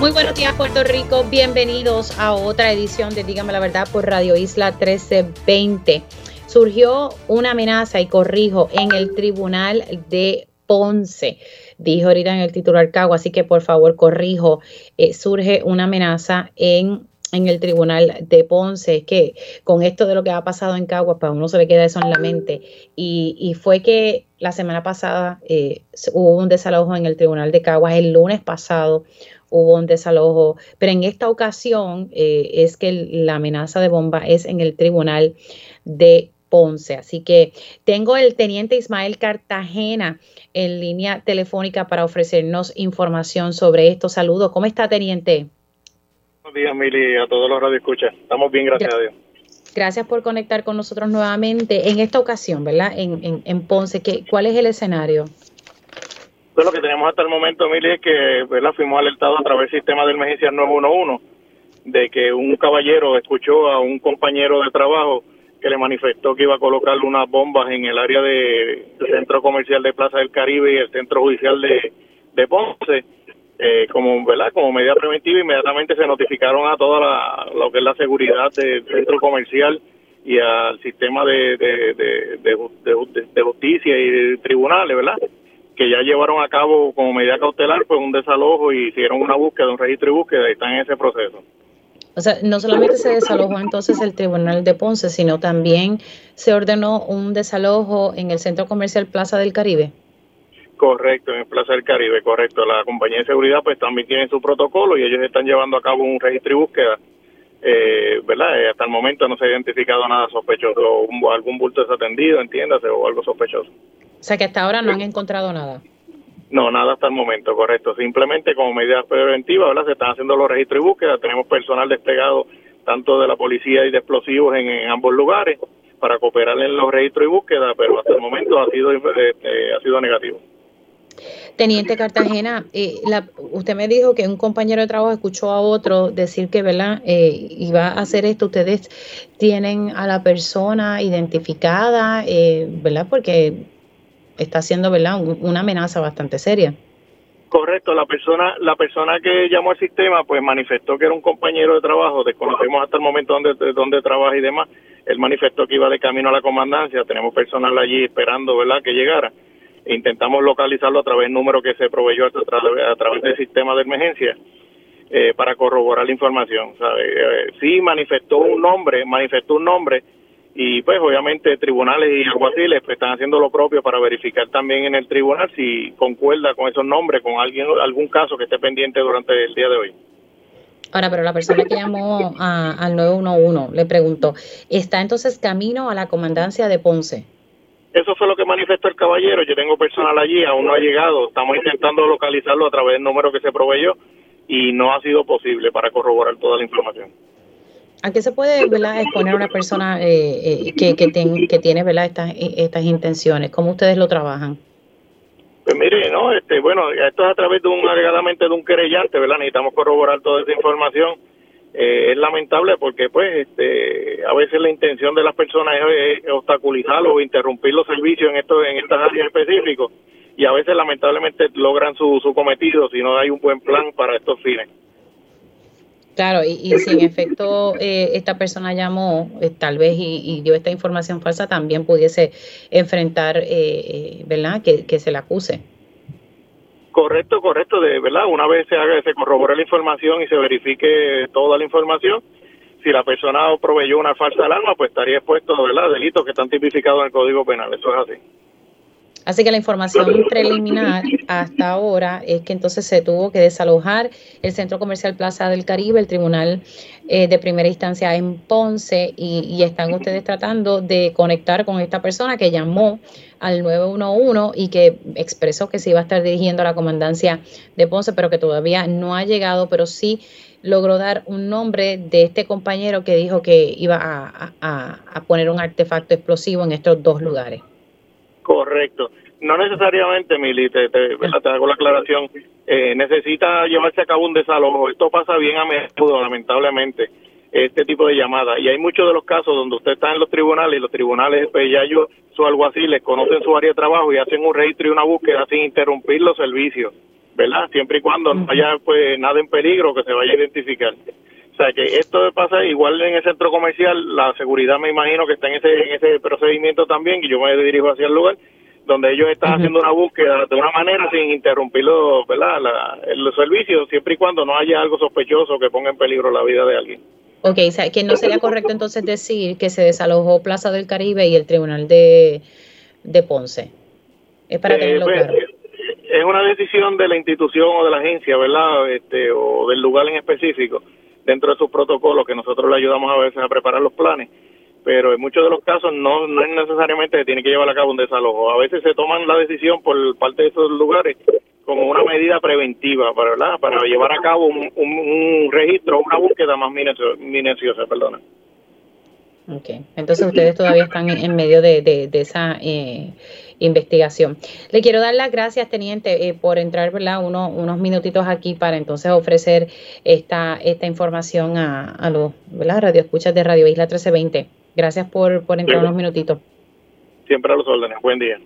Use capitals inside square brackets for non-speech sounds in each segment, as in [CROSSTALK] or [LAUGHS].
Muy buenos días Puerto Rico, bienvenidos a otra edición de Dígame la Verdad por Radio Isla 1320. Surgió una amenaza, y corrijo, en el Tribunal de Ponce. Dijo ahorita en el titular Cago, así que por favor corrijo, eh, surge una amenaza en en el tribunal de Ponce, que con esto de lo que ha pasado en Caguas, pues a uno se le queda eso en la mente. Y, fue que la semana pasada eh, hubo un desalojo en el tribunal de Caguas, el lunes pasado hubo un desalojo, pero en esta ocasión eh, es que la amenaza de bomba es en el tribunal de Ponce. Así que tengo el teniente Ismael Cartagena en línea telefónica para ofrecernos información sobre esto. Saludos. ¿Cómo está, teniente? Buenos días, Mili, a todos los radioescuchas. Estamos bien, gracias a Dios. Gracias por conectar con nosotros nuevamente. En esta ocasión, ¿verdad? En, en, en Ponce, ¿qué, ¿cuál es el escenario? Lo que tenemos hasta el momento, Mili, es que ¿verdad? fuimos alertados a través del sistema de emergencia 911 de que un caballero escuchó a un compañero de trabajo que le manifestó que iba a colocar unas bombas en el área del centro comercial de Plaza del Caribe y el centro judicial de, de Ponce. Eh, como verdad como medida preventiva inmediatamente se notificaron a toda la, lo que es la seguridad del centro comercial y al sistema de, de, de, de justicia y de tribunales verdad que ya llevaron a cabo como medida cautelar pues un desalojo y hicieron una búsqueda, un registro y búsqueda y están en ese proceso. O sea, no solamente se desalojó entonces el Tribunal de Ponce, sino también se ordenó un desalojo en el Centro Comercial Plaza del Caribe. Correcto, en Plaza del Caribe, correcto. La compañía de seguridad pues también tiene su protocolo y ellos están llevando a cabo un registro y búsqueda. Eh, ¿Verdad? Eh, hasta el momento no se ha identificado nada sospechoso, algún bulto desatendido, entiéndase, o algo sospechoso. O sea que hasta ahora no han encontrado nada. No, nada hasta el momento, correcto. Simplemente como medida preventiva, ¿verdad? Se están haciendo los registros y búsquedas. Tenemos personal desplegado tanto de la policía y de explosivos en, ambos lugares para cooperar en los registros y búsquedas, pero hasta el momento ha sido, eh, eh, ha sido negativo. Teniente Cartagena, eh, usted me dijo que un compañero de trabajo escuchó a otro decir que, ¿verdad? iba a hacer esto. Ustedes tienen a la persona identificada, ¿verdad? Porque está siendo ¿verdad? una amenaza bastante seria. Correcto, la persona la persona que llamó al sistema pues manifestó que era un compañero de trabajo, desconocemos hasta el momento dónde, dónde trabaja y demás, él manifestó que iba de camino a la comandancia, tenemos personal allí esperando ¿verdad? que llegara, e intentamos localizarlo a través del número que se proveyó a, través, del sistema de emergencia eh, para corroborar la información. ¿sabe? Eh, sí manifestó un nombre, manifestó un nombre, y pues obviamente tribunales y alguaciles pues, están haciendo lo propio para verificar también en el tribunal si concuerda con esos nombres, con alguien algún caso que esté pendiente durante el día de hoy. Ahora, pero la persona que llamó al 911 le preguntó, ¿está entonces camino a la comandancia de Ponce? Eso fue lo que manifestó el caballero. Yo tengo personal allí, aún no ha llegado. Estamos intentando localizarlo a través del número que se proveyó y no ha sido posible para corroborar toda la información. ¿A qué se puede ¿verdad? exponer una persona eh, eh, que, que, que, tiene ¿verdad? Estas, estas intenciones? ¿Cómo ustedes lo trabajan? Pues mire, no, este, bueno, esto es a través de un alegadamente de un querellante, ¿verdad? Necesitamos corroborar toda esa información. Eh, es lamentable porque, pues, este, a veces la intención de las personas es, obstaculizar o interrumpir los servicios en estos en estas áreas específicas y a veces lamentablemente logran su, su cometido si no hay un buen plan para estos fines. Claro, y, si en efecto eh, esta persona llamó, eh, tal vez, y, dio esta información falsa, también pudiese enfrentar, eh, ¿verdad?, que, se le acuse. Correcto, correcto, de verdad, una vez se haga, se corrobore la información y se verifique toda la información, si la persona proveyó una falsa alarma, pues estaría expuesto, ¿verdad?, delitos que están tipificados en el Código Penal, eso es así. Así que la información preliminar hasta ahora es que entonces se tuvo que desalojar el Centro Comercial Plaza del Caribe, el Tribunal eh, de Primera Instancia en Ponce, y, están ustedes tratando de conectar con esta persona que llamó al 911 y que expresó que se iba a estar dirigiendo a la comandancia de Ponce, pero que todavía no ha llegado, pero sí logró dar un nombre de este compañero que dijo que iba a, poner un artefacto explosivo en estos dos lugares. Correcto. No necesariamente, Mili, te, te, hago la aclaración. Eh, necesita llevarse a cabo un desalojo. Esto pasa bien a menudo, lamentablemente, este tipo de llamadas. Y hay muchos de los casos donde usted está en los tribunales y los tribunales, pues ya yo, su algo así, les conocen su área de trabajo y hacen un registro y una búsqueda sin interrumpir los servicios. ¿verdad? Siempre y cuando no haya pues nada en peligro que se vaya a identificar. O sea que esto pasa igual en el centro comercial, la seguridad me imagino que está en ese, en ese procedimiento también, y yo me dirijo hacia el lugar donde ellos están haciendo una búsqueda de una manera sin interrumpir los, ¿verdad? los servicios, siempre y cuando no haya algo sospechoso que ponga en peligro la vida de alguien. Ok, o sea, que no sería correcto entonces decir que se desalojó Plaza del Caribe y el Tribunal de, de Ponce. Es para eh, tenerlo pues, claro es una decisión de la institución o de la agencia, ¿verdad? Este, o del lugar en específico, dentro de sus protocolos, que nosotros le ayudamos a veces a preparar los planes. Pero en muchos de los casos no, no es necesariamente que tiene que llevar a cabo un desalojo. A veces se toman la decisión por parte de esos lugares como una medida preventiva, ¿verdad? Para llevar a cabo un, un, registro, una búsqueda más minuciosa, perdona. Ok, entonces ustedes todavía están en medio de, de, de esa... Eh, investigación. Le quiero dar las gracias, teniente, eh, por entrar ¿verdad? Uno, unos minutitos aquí para entonces ofrecer esta, esta información a, a los ¿verdad? radioescuchas de Radio Isla 1320. Gracias por, por entrar unos minutitos. Siempre a los órdenes. Buen día.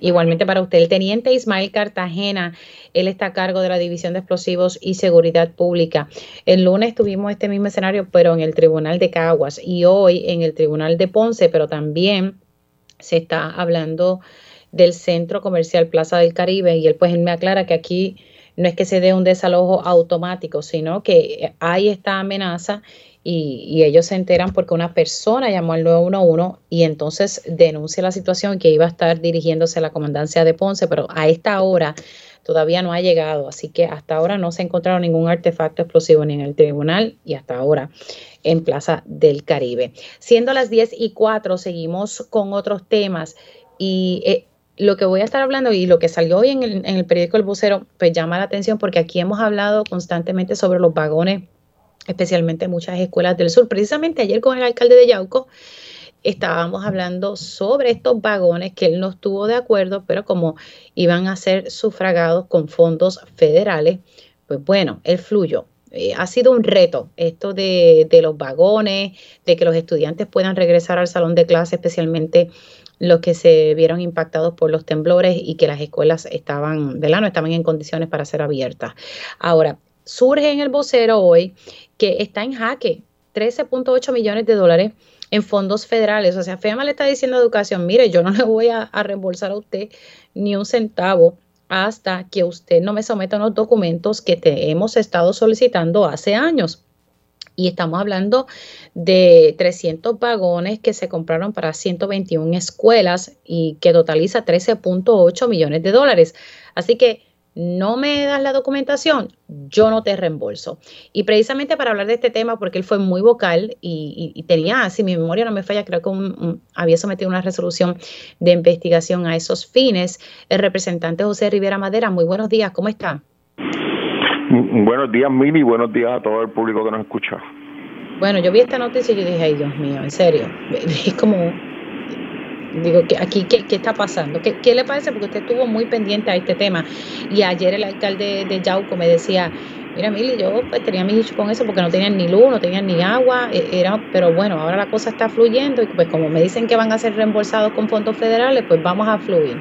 Igualmente para usted, el teniente Ismael Cartagena, él está a cargo de la División de Explosivos y Seguridad Pública. El lunes tuvimos este mismo escenario, pero en el Tribunal de Caguas y hoy en el Tribunal de Ponce, pero también se está hablando del centro comercial Plaza del Caribe y él pues él me aclara que aquí no es que se dé un desalojo automático, sino que hay esta amenaza y, ellos se enteran porque una persona llamó al 911 y entonces denuncia la situación que iba a estar dirigiéndose a la comandancia de Ponce, pero a esta hora todavía no ha llegado, así que hasta ahora no se ha encontrado ningún artefacto explosivo ni en el tribunal y hasta ahora en Plaza del Caribe. Siendo las 10 y 4, seguimos con otros temas y eh, lo que voy a estar hablando y lo que salió hoy en el, en el periódico El Vocero, pues llama la atención porque aquí hemos hablado constantemente sobre los vagones, especialmente en muchas escuelas del sur. Precisamente ayer con el alcalde de Yauco, estábamos hablando sobre estos vagones que él no estuvo de acuerdo, pero como iban a ser sufragados con fondos federales, pues bueno, él fluyó. Eh, ha sido un reto esto de, de, los vagones, de que los estudiantes puedan regresar al salón de clase, especialmente los que se vieron impactados por los temblores y que las escuelas estaban, ¿verdad? No estaban en condiciones para ser abiertas. Ahora, surge en el vocero hoy que está en jaque 13.8 millones de dólares en fondos federales. O sea, FEMA le está diciendo a Educación, mire, yo no le voy a, reembolsar a usted ni un centavo hasta que usted no me someta unos documentos que te hemos estado solicitando hace años. Y estamos hablando de 300 vagones que se compraron para 121 escuelas y que totaliza 13.8 millones de dólares. Así que no me das la documentación, yo no te reembolso. Y precisamente para hablar de este tema, porque él fue muy vocal y, tenía, si mi memoria no me falla, creo que había sometido una resolución de investigación a esos fines, el representante José Rivera Madera. Muy buenos días, ¿cómo está? Buenos días, Mili, buenos días a todo el público que nos escucha. Bueno, yo vi esta noticia y yo dije, ay Dios mío, en serio, [LAUGHS] es como Digo, que aquí, ¿qué, ¿qué, está pasando? ¿Qué, ¿Qué, le parece? Porque usted estuvo muy pendiente a este tema. Y ayer el alcalde de Yauco me decía, mira, Mili, yo pues, tenía mi dicho con eso porque no tenían ni luz, no tenían ni agua, e, era, pero bueno, ahora la cosa está fluyendo y pues como me dicen que van a ser reembolsados con fondos federales, pues vamos a fluir.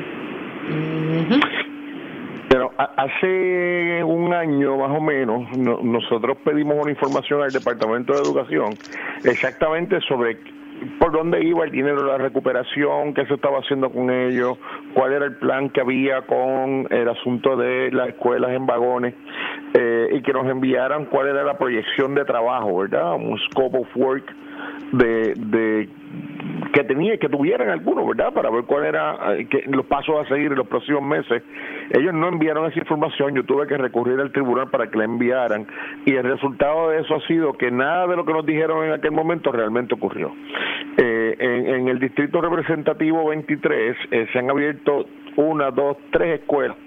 Pero hace un año más o menos nosotros pedimos una información al Departamento de Educación exactamente sobre por dónde iba el dinero la recuperación, qué se estaba haciendo con ellos, cuál era el plan que había con el asunto de las escuelas en vagones eh, y que nos enviaran cuál era la proyección de trabajo, ¿verdad? Un scope of work de, de que tenía que tuvieran algunos, ¿verdad? Para ver cuál era eh, los pasos a seguir en los próximos meses. Ellos no enviaron esa información, yo tuve que recurrir al tribunal para que la enviaran y el resultado de eso ha sido que nada de lo que nos dijeron en aquel momento realmente ocurrió. Eh, en, el distrito representativo 23 eh, se han abierto una, dos, tres escuelas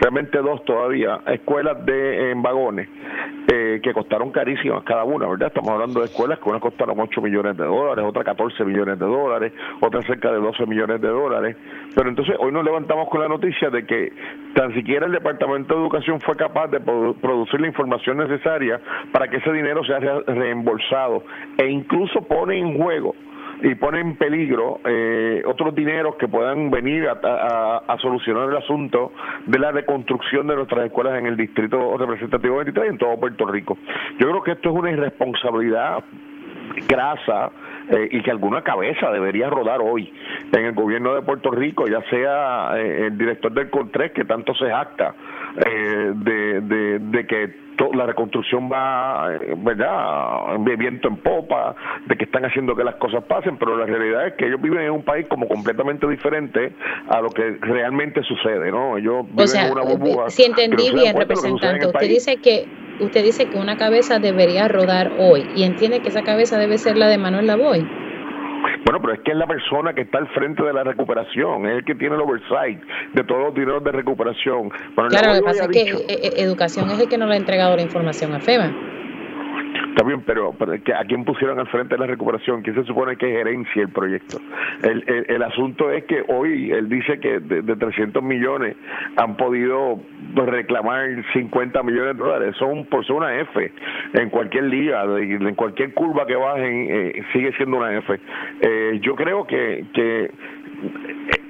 realmente dos todavía, escuelas de en vagones, eh, que costaron carísimas cada una, ¿verdad? Estamos hablando de escuelas que unas costaron 8 millones de dólares, otras 14 millones de dólares, otras cerca de 12 millones de dólares. Pero entonces hoy nos levantamos con la noticia de que tan siquiera el Departamento de Educación fue capaz de producir la información necesaria para que ese dinero sea reembolsado e incluso pone en juego y pone en peligro eh, otros dineros que puedan venir a, solucionar el asunto de la reconstrucción de nuestras escuelas en el distrito representativo 23 y en todo Puerto Rico. Yo creo que esto es una irresponsabilidad grasa eh, y que alguna cabeza debería rodar hoy en el gobierno de Puerto Rico, ya sea eh, el director del CONTRES que tanto se jacta eh, de, de, de que la reconstrucción va, ¿verdad?, de viento en popa, de que están haciendo que las cosas pasen, pero la realidad es que ellos viven en un país como completamente diferente a lo que realmente sucede, ¿no? Ellos viven en una burbuja. Si entendí bien, representante, usted dice que usted dice que una cabeza debería rodar hoy y entiende que esa cabeza debe ser la de Manuel Lavoy. Bueno, pero es que es la persona que está al frente de la recuperación, es el que tiene el oversight de todos los dineros de recuperación. claro, lo que pasa es que eh, eh, educación es el que no le ha entregado la información a FEMA. Está bien, pero, ¿a quién pusieron al frente de la recuperación? ¿Quién se supone que gerencia el proyecto? El, el, asunto es que hoy él dice que de, 300 millones han podido reclamar 50 millones de dólares. Son por ser una F en cualquier liga, en cualquier curva que bajen, eh, sigue siendo una F. Eh, yo creo que, que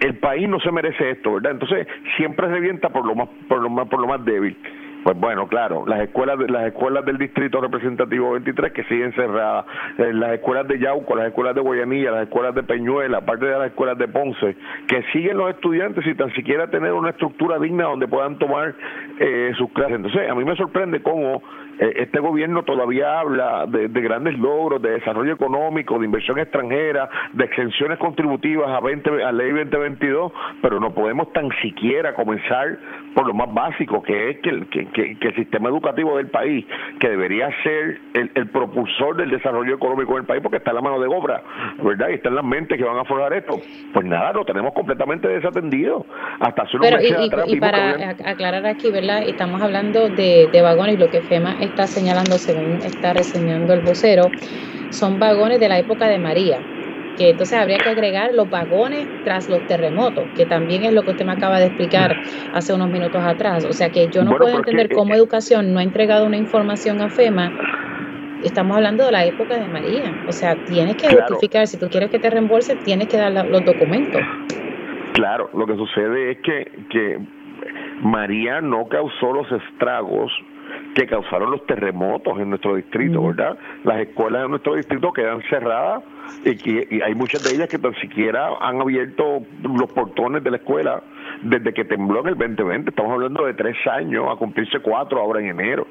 el país no se merece esto, ¿verdad? Entonces siempre revienta por lo más, por lo más, por lo más débil. Pues bueno, claro, las escuelas las escuelas del distrito representativo 23 que siguen cerradas, eh, las escuelas de Yauco, las escuelas de Guayanilla, las escuelas de Peñuela, aparte de las escuelas de Ponce, que siguen los estudiantes sin tan siquiera tener una estructura digna donde puedan tomar eh, sus clases. Entonces, a mí me sorprende cómo eh, este gobierno todavía habla de, grandes logros, de desarrollo económico, de inversión extranjera, de exenciones contributivas a, 20, a ley 2022, pero no podemos tan siquiera comenzar por lo más básico, que es que el, que, el sistema educativo del país, que debería ser el, propulsor del desarrollo económico del país, porque está en la mano de obra, ¿verdad? Y está en las mentes que van a forjar esto. Pues nada, lo tenemos completamente desatendido. Hasta hace unos y, para aclarar aquí, ¿verdad? Estamos hablando de, de vagones, lo que FEMA está señalando, según está reseñando el vocero, son vagones de la época de María, que entonces habría que agregar los vagones tras los terremotos, que también es lo que usted me acaba de explicar hace unos minutos atrás. O sea que yo no puedo entender cómo eh, educación no ha entregado una información a FEMA. Estamos hablando de la época de María. O sea, tienes que justificar, si tú quieres que te reembolse, tienes que dar los documentos. Claro, lo que sucede es que, que María no causó los estragos que causaron los terremotos en nuestro distrito, ¿verdad? Las escuelas de nuestro distrito quedan cerradas y, que, hay muchas de ellas que tan siquiera han abierto los portones de la escuela desde que tembló en el 2020. Estamos hablando de tres años, a cumplirse cuatro ahora en enero.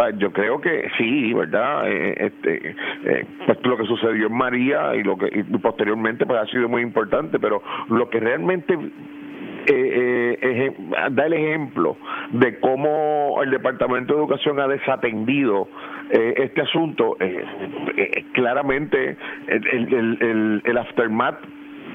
Ah, yo creo que sí, ¿verdad? Eh, este, eh, pues lo que sucedió en María y lo que y posteriormente pues ha sido muy importante, pero lo que realmente eh, eh, da el ejemplo de cómo el Departamento de Educación ha desatendido eh, este asunto. Eh, eh, claramente el, el, el, el aftermath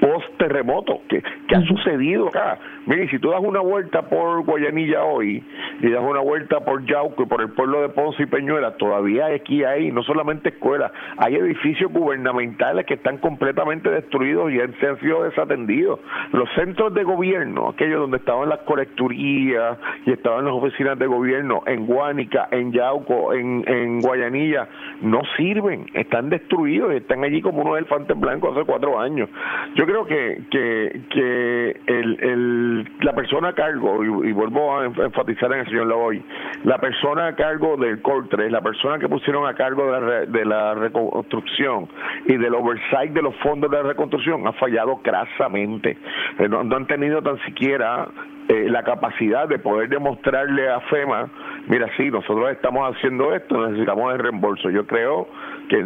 post-terremoto que, que ha sucedido acá. Mire, si tú das una vuelta por Guayanilla hoy y das una vuelta por Yauco y por el pueblo de Ponce y Peñuela, todavía aquí hay no solamente escuelas, hay edificios gubernamentales que están completamente destruidos y se han sido desatendidos. Los centros de gobierno, aquellos donde estaban las colecturías y estaban las oficinas de gobierno en Guánica, en Yauco, en, en Guayanilla, no sirven, están destruidos y están allí como unos elefantes blancos hace cuatro años. Yo creo que, que, que el, el, la persona a cargo, y, vuelvo a enfatizar en el señor Lavoy, la persona a cargo del CORTRE, la persona que pusieron a cargo de la, de la reconstrucción y del oversight de los fondos de la reconstrucción ha fallado crasamente. Eh, no, han tenido tan siquiera eh, la capacidad de poder demostrarle a FEMA, mira, sí, nosotros estamos haciendo esto, necesitamos el reembolso. Yo creo que,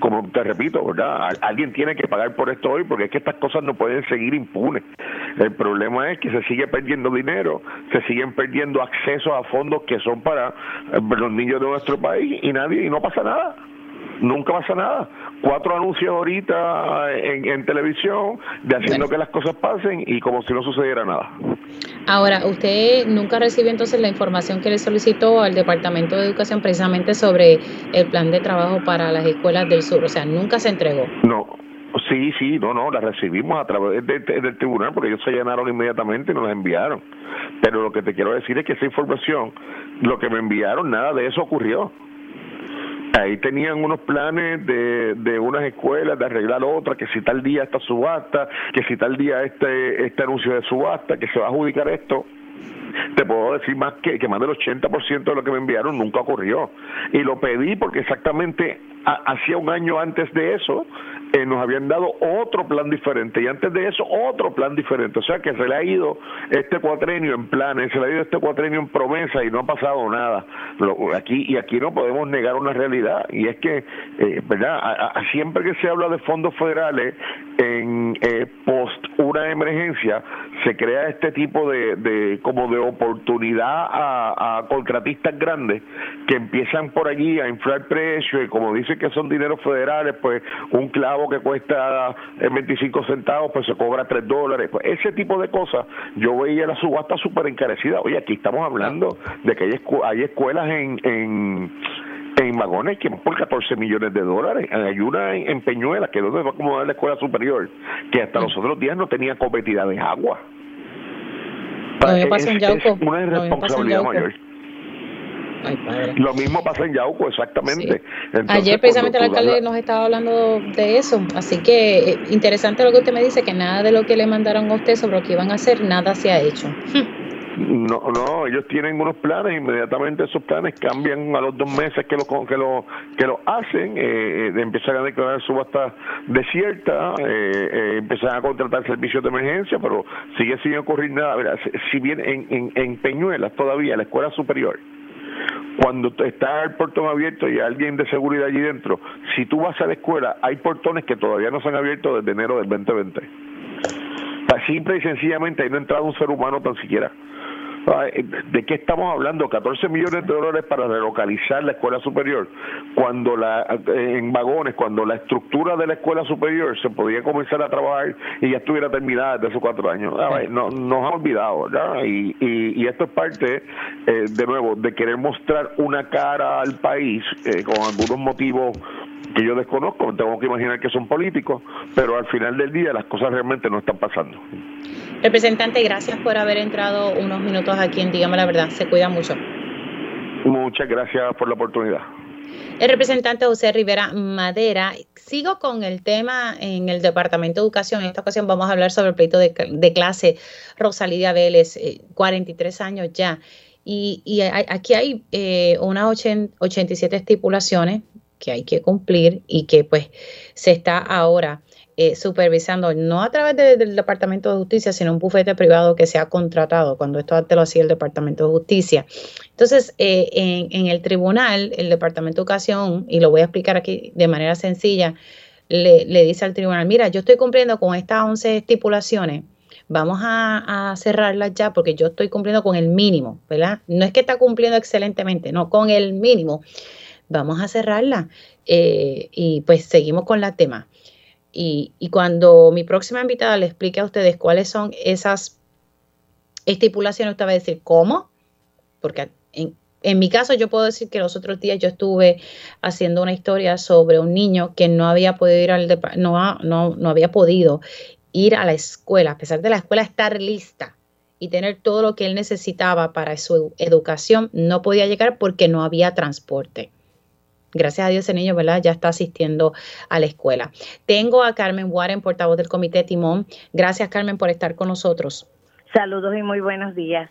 como te repito, ¿verdad? Alguien tiene que pagar por esto hoy porque es que estas cosas no pueden seguir impunes. El problema es que se sigue perdiendo dinero, se siguen perdiendo acceso a fondos que son para eh, los niños de nuestro país y nadie y no pasa nada nunca pasa nada. Cuatro anuncios ahorita en, en televisión de haciendo que las cosas pasen y como si no sucediera nada. Ahora, ¿usted nunca recibió entonces la información que le solicitó al Departamento de Educación precisamente sobre el plan de trabajo para las escuelas del sur? O sea, nunca se entregó. No, Sí, sí, no, no, la recibimos a través del tribunal porque ellos se llenaron inmediatamente y nos la enviaron. Pero lo que te quiero decir es que esa información, lo que me enviaron, nada de eso ocurrió. Ahí tenían unos planes de, de unas escuelas de arreglar otras, que si tal día esta subasta, que si tal día este, este anuncio de subasta, que se va a adjudicar esto te puedo decir más que, que más del 80% de lo que me enviaron nunca ocurrió. Y lo pedí porque exactamente hacía un año antes de eso eh, nos habían dado otro plan diferente y antes de eso otro plan diferente. O sea que se le ha ido este cuatrenio en planes, se le ha ido este cuatrenio en promesa y no ha pasado nada. aquí y aquí no podemos negar una realidad y es que, eh, ¿verdad? siempre que se habla de fondos federales en eh, post una emergencia se crea este tipo de, de como de oportunidad a, a contratistas grandes que empiezan por allí a inflar precios y como dicen que son dineros federales, pues un clavo que cuesta 25 centavos, pues se cobra 3 dólares. Pues ese tipo de cosas, yo veía la subasta súper encarecida. Oye, aquí estamos hablando de que hay, hay escuelas en, en en vagones que por 14 millones de dólares. Hay una en, Peñuela, que es donde va a acomodar la escuela superior, que hasta los otros días no tenía competida de agua. es, una irresponsabilidad mayor. Lo mismo pasa en Yauco, exactamente. Ayer precisamente el alcalde nos estaba hablando de eso, así que eh, interesante lo que usted me dice, que nada de lo que le mandaron a usted sobre lo que iban a hacer, nada se ha hecho. No, no, ellos tienen unos planes, inmediatamente esos planes cambian a los dos meses que lo que lo que lo hacen, eh, eh empiezan a declarar subasta desierta, eh, eh, empiezan a contratar servicios de emergencia, pero sigue sin ocurrir nada. si bien en, en, en Peñuelas todavía, la escuela superior, cuando está el portón abierto y hay alguien de seguridad allí dentro, si tú vas a la escuela, hay portones que todavía no se han abierto desde enero del 2020. Simple y sencillamente ahí no ha entrado un ser humano tan siquiera. ¿De qué estamos hablando? 14 millones de dólares para relocalizar la escuela superior, cuando la, en vagones, cuando la estructura de la escuela superior se podía comenzar a trabajar y ya estuviera terminada desde esos cuatro años. No, nos ha olvidado, ¿verdad? Y, y, esto es parte, eh, de nuevo, de querer mostrar una cara al país eh, con algunos motivos que yo desconozco, tengo que imaginar que son políticos, pero al final del día las cosas realmente no están pasando. Representante, gracias por haber entrado unos minutos aquí en Dígame la Verdad. Se cuida mucho. Muchas gracias por la oportunidad. El representante José Rivera Madera. Sigo con el tema en el Departamento de Educación. En esta ocasión vamos a hablar sobre el pleito de, clase Rosalía Vélez, 43 eh, años ya. Y, aquí hay eh, unas 87 estipulaciones que hay que cumplir y que pues se está ahora eh, supervisando, no a través del Departamento de Justicia, sino un bufete privado que se ha contratado, cuando esto antes lo hacía el Departamento de Justicia. Entonces, eh, en, el tribunal, el Departamento de Educación, y lo voy a explicar aquí de manera sencilla, le, dice al tribunal, mira, yo estoy cumpliendo con estas 11 estipulaciones, vamos a, cerrarlas ya porque yo estoy cumpliendo con el mínimo, ¿verdad? No es que está cumpliendo excelentemente, no, con el mínimo. Vamos a cerrarla eh, y pues seguimos con la tema. Y, cuando mi próxima invitada le explique a ustedes cuáles son esas estipulaciones, usted va a decir, ¿cómo? Porque en, mi caso yo puedo decir que los otros días yo estuve haciendo una historia sobre un niño que no había podido ir al no, no, no había podido ir a la escuela, a pesar de la escuela estar lista y tener todo lo que él necesitaba para su educación, no podía llegar porque no había transporte. Gracias a Dios ese niño, ¿verdad? Ya está asistiendo a la escuela. Tengo a Carmen Warren, portavoz del Comité Timón. Gracias, Carmen, por estar con nosotros. Saludos y muy buenos días.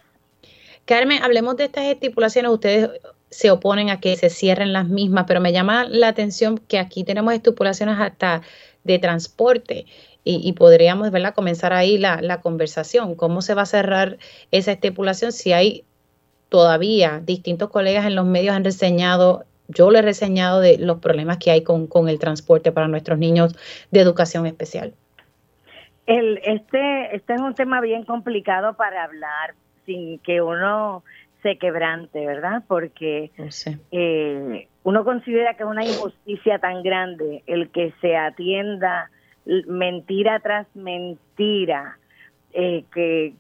Carmen, hablemos de estas estipulaciones. Ustedes se oponen a que se cierren las mismas, pero me llama la atención que aquí tenemos estipulaciones hasta de transporte y, podríamos, ¿verdad?, comenzar ahí la, la conversación. ¿Cómo se va a cerrar esa estipulación si hay todavía distintos colegas en los medios han reseñado yo le he reseñado de los problemas que hay con, el transporte para nuestros niños de educación especial. El, este, este es un tema bien complicado para hablar sin que uno se quebrante, ¿verdad? Porque eh, uno considera que es una injusticia tan grande el que se atienda mentira tras mentira eh, que,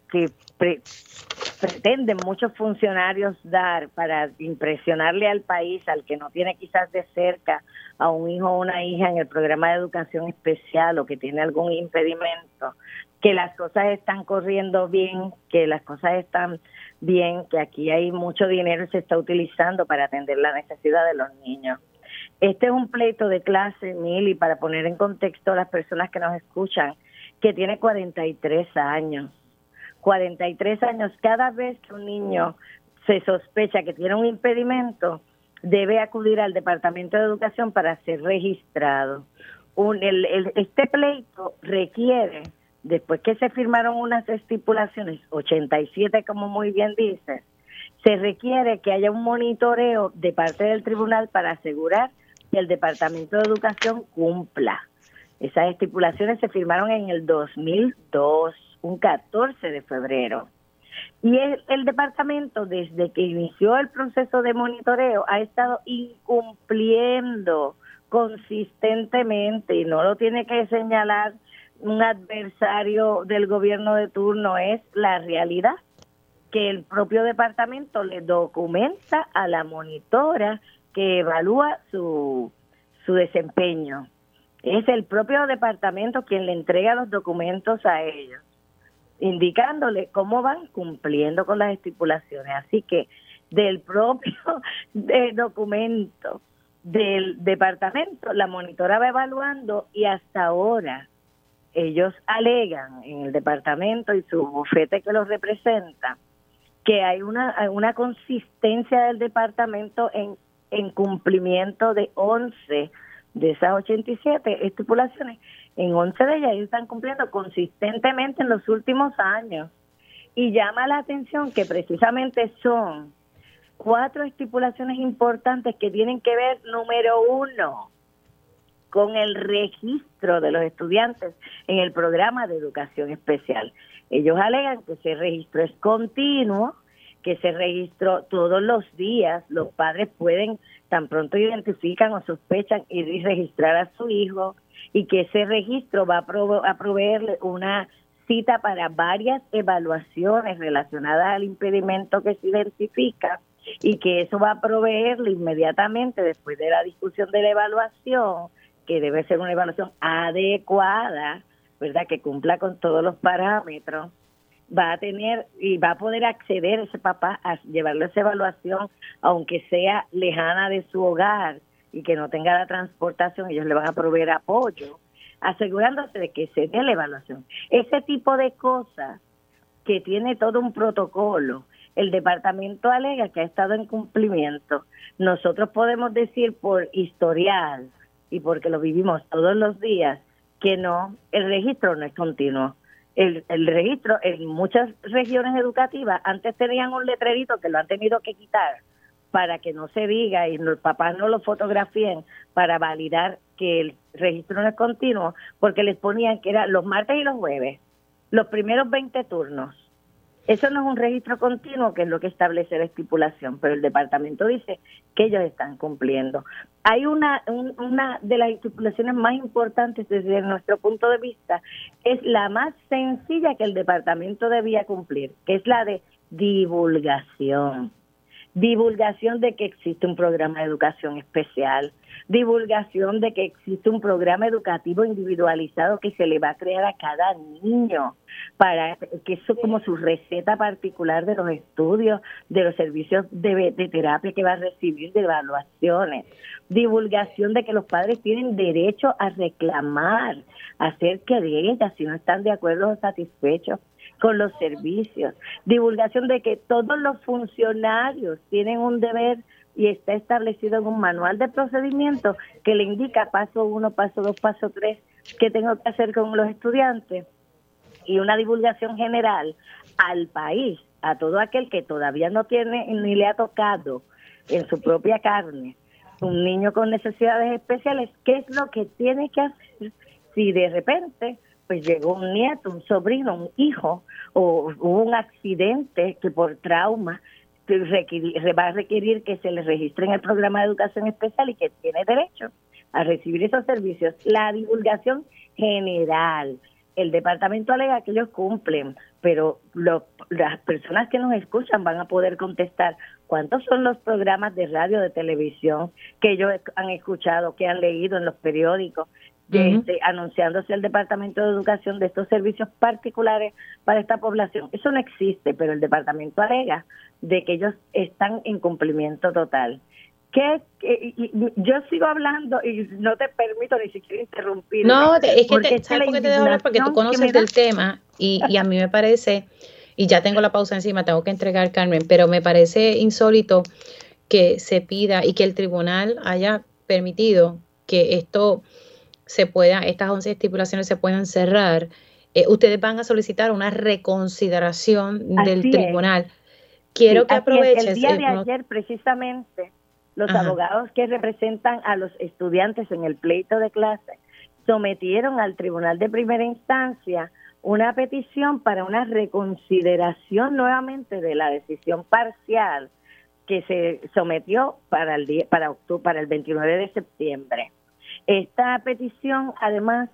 pretenden muchos funcionarios dar para impresionarle al país, al que no tiene quizás de cerca a un hijo o una hija en el programa de educación especial o que tiene algún impedimento, que las cosas están corriendo bien, que las cosas están bien, que aquí hay mucho dinero y se está utilizando para atender la necesidad de los niños. Este es un pleito de clase, Mili, para poner en contexto a las personas que nos escuchan, que tiene 43 años. 43 años, cada vez que un niño se sospecha que tiene un impedimento, debe acudir al Departamento de Educación para ser registrado. Este pleito requiere, después que se firmaron unas estipulaciones, 87 como muy bien dice, se requiere que haya un monitoreo de parte del tribunal para asegurar que el Departamento de Educación cumpla. Esas estipulaciones se firmaron en el 2002, un 14 de febrero. Y el, el, departamento, desde que inició el proceso de monitoreo, ha estado incumpliendo consistentemente, y no lo tiene que señalar un adversario del gobierno de turno, es la realidad que el propio departamento le documenta a la monitora que evalúa su, su desempeño. Es el propio departamento quien le entrega los documentos a ellos indicándole cómo van cumpliendo con las estipulaciones. Así que del propio [LAUGHS] documento del departamento, la monitora va evaluando y hasta ahora ellos alegan en el departamento y su bufete que los representa que hay una, una consistencia del departamento en, en cumplimiento de 11 de esas 87 estipulaciones en 11 de ellas ellos están cumpliendo consistentemente en los últimos años. Y llama la atención que precisamente son cuatro estipulaciones importantes que tienen que ver, número uno, con el registro de los estudiantes en el programa de educación especial. Ellos alegan que ese registro es continuo, que ese registro todos los días. Los padres pueden, tan pronto identifican o sospechan, ir y registrar a su hijo, y que ese registro va a, proveerle una cita para varias evaluaciones relacionadas al impedimento que se identifica. Y que eso va a proveerle inmediatamente después de la discusión de la evaluación, que debe ser una evaluación adecuada, ¿verdad? Que cumpla con todos los parámetros, va a tener y va a poder acceder ese papá a llevarle esa evaluación, aunque sea lejana de su hogar, y que no tenga la transportación, ellos le van a proveer apoyo, asegurándose de que se dé la evaluación. Ese tipo de cosas que tiene todo un protocolo, el departamento alega que ha estado en cumplimiento. Nosotros podemos decir por historial y porque lo vivimos todos los días que no, el registro no es continuo. El, el, registro en muchas regiones educativas antes tenían un letrerito que lo han tenido que quitar para que no se diga y los papás no lo fotografíen para validar que el registro no es continuo, porque les ponían que era los martes y los jueves, los primeros 20 turnos. Eso no es un registro continuo, que es lo que establece la estipulación, pero el departamento dice que ellos están cumpliendo. Hay una, una de las estipulaciones más importantes desde nuestro punto de vista, es la más sencilla que el departamento debía cumplir, que es la de divulgación divulgación de que existe un programa de educación especial, divulgación de que existe un programa educativo individualizado que se le va a crear a cada niño para que eso como su receta particular de los estudios, de los servicios de, de terapia que va a recibir, de evaluaciones, divulgación de que los padres tienen derecho a reclamar acerca de ellas si no están de acuerdo o satisfechos con los servicios, divulgación de que todos los funcionarios tienen un deber y está establecido en un manual de procedimiento que le indica paso uno, paso dos, paso tres, qué tengo que hacer con los estudiantes. Y una divulgación general al país, a todo aquel que todavía no tiene ni le ha tocado en su propia carne un niño con necesidades especiales, qué es lo que tiene que hacer si de repente pues llegó un nieto, un sobrino, un hijo, o hubo un accidente que por trauma va a requerir que se le registre en el programa de educación especial y que tiene derecho a recibir esos servicios. La divulgación general, el departamento alega que ellos cumplen, pero las personas que nos escuchan van a poder contestar cuántos son los programas de radio, de televisión que ellos han escuchado, que han leído en los periódicos, este, anunciándose el Departamento de Educación de estos servicios particulares para esta población. Eso no existe, pero el departamento alega de que ellos están en cumplimiento total que, yo sigo hablando y no te permito ni siquiera interrumpir. No, es que te, ¿sabes por qué te dejo hablar? Porque tú conoces del tema y, y a mí me parece, y ya tengo la pausa encima, tengo que entregar, Carmen, pero me parece insólito que se pida y que el tribunal haya permitido que esto se pueda, estas 11 estipulaciones se puedan cerrar. Eh, ustedes van a solicitar una reconsideración del tribunal. Quiero que aproveches. El día de ayer, precisamente, los abogados que representan a los estudiantes en el pleito de clase sometieron al Tribunal de Primera Instancia una petición para una reconsideración nuevamente de la decisión parcial que se sometió para el día, para octubre, para el 29 de septiembre. Esta petición además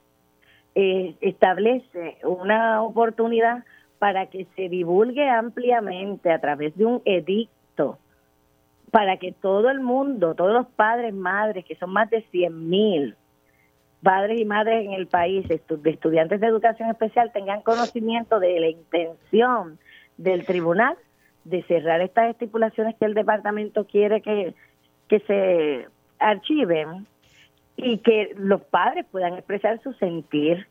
eh, establece una oportunidad para que se divulgue ampliamente a través de un edicto para que todo el mundo, todos los padres, madres, que son más de 100 mil padres y madres en el país, de estudiantes de educación especial, tengan conocimiento de la intención del tribunal de cerrar estas estipulaciones que el departamento quiere que, que se archiven y que los padres puedan expresar su sentir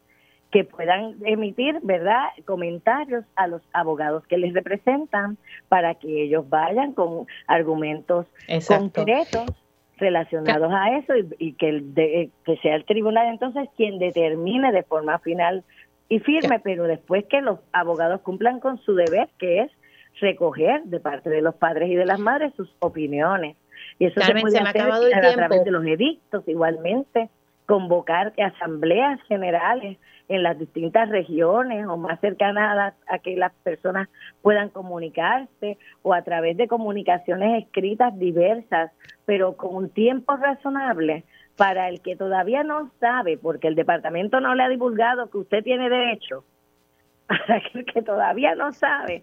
que puedan emitir, ¿verdad?, comentarios a los abogados que les representan para que ellos vayan con argumentos concretos relacionados a eso y, que, el que sea el tribunal entonces quien determine de forma final y firme, pero después que los abogados cumplan con su deber, que es recoger de parte de los padres y de las madres sus opiniones. Y eso se puede hacer a través de los edictos igualmente, convocar asambleas generales en las distintas regiones o más cercanas a, que las personas puedan comunicarse o a través de comunicaciones escritas diversas, pero con un tiempo razonable. Para el que todavía no sabe, porque el departamento no le ha divulgado que usted tiene derecho, [LAUGHS] para que el que todavía no sabe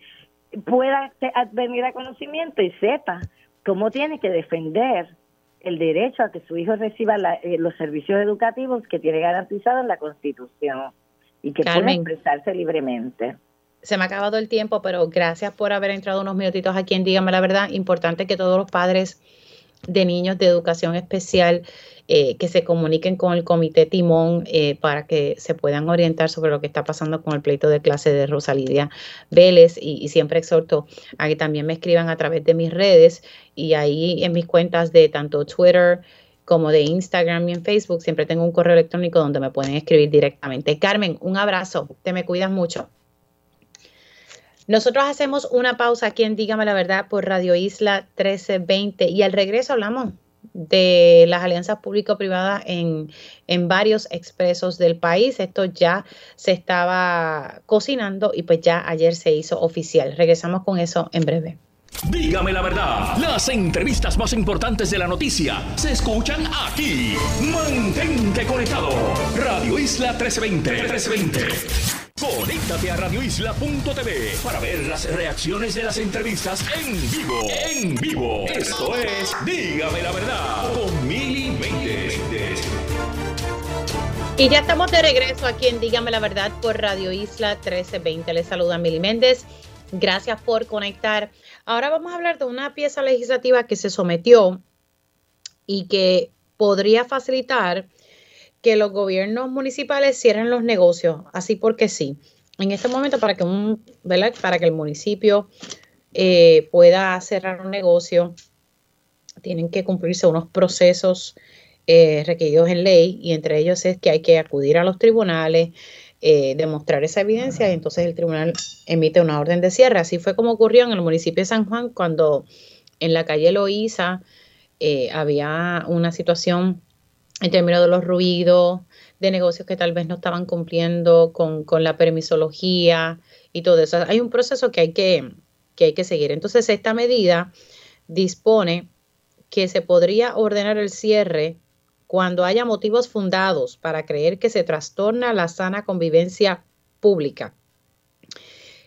pueda venir a conocimiento y sepa cómo tiene que defender el derecho a que su hijo reciba eh, los servicios educativos que tiene garantizado en la Constitución y que pueda expresarse libremente. Se me ha acabado el tiempo, pero gracias por haber entrado unos minutitos aquí en Dígame la Verdad. Importante que todos los padres de niños de educación especial eh, que se comuniquen con el comité Timón eh, para que se puedan orientar sobre lo que está pasando con el pleito de clase de Rosalidia Vélez y, y, siempre exhorto a que también me escriban a través de mis redes y ahí en mis cuentas de tanto Twitter como de Instagram y en Facebook siempre tengo un correo electrónico donde me pueden escribir directamente. Carmen, un abrazo, te me cuidas mucho. Nosotros hacemos una pausa aquí en Dígame la Verdad por Radio Isla 1320 y al regreso hablamos de las alianzas público-privadas en, en varios expresos del país. Esto ya se estaba cocinando y pues ya ayer se hizo oficial. Regresamos con eso en breve. Dígame la verdad, las entrevistas más importantes de la noticia se escuchan aquí. Mantente conectado. Radio Isla 1320. 1320. Conéctate a radioisla.tv para ver las reacciones de las entrevistas en vivo. En vivo. Esto es Dígame la verdad con Mili Y ya estamos de regreso aquí en Dígame la verdad por Radio Isla 1320. Les saluda Mili Méndez. Gracias por conectar. Ahora vamos a hablar de una pieza legislativa que se sometió y que podría facilitar que los gobiernos municipales cierren los negocios, así porque sí. En este momento, para que un, Para que el municipio eh, pueda cerrar un negocio, tienen que cumplirse unos procesos eh, requeridos en ley y entre ellos es que hay que acudir a los tribunales, eh, demostrar esa evidencia y entonces el tribunal emite una orden de cierre. Así fue como ocurrió en el municipio de San Juan cuando en la calle Loíza había una situación en términos de los ruidos, de negocios que tal vez no estaban cumpliendo con, la permisología y todo eso. Hay un proceso que hay que, que hay que seguir. Entonces, esta medida dispone que se podría ordenar el cierre cuando haya motivos fundados para creer que se trastorna la sana convivencia pública.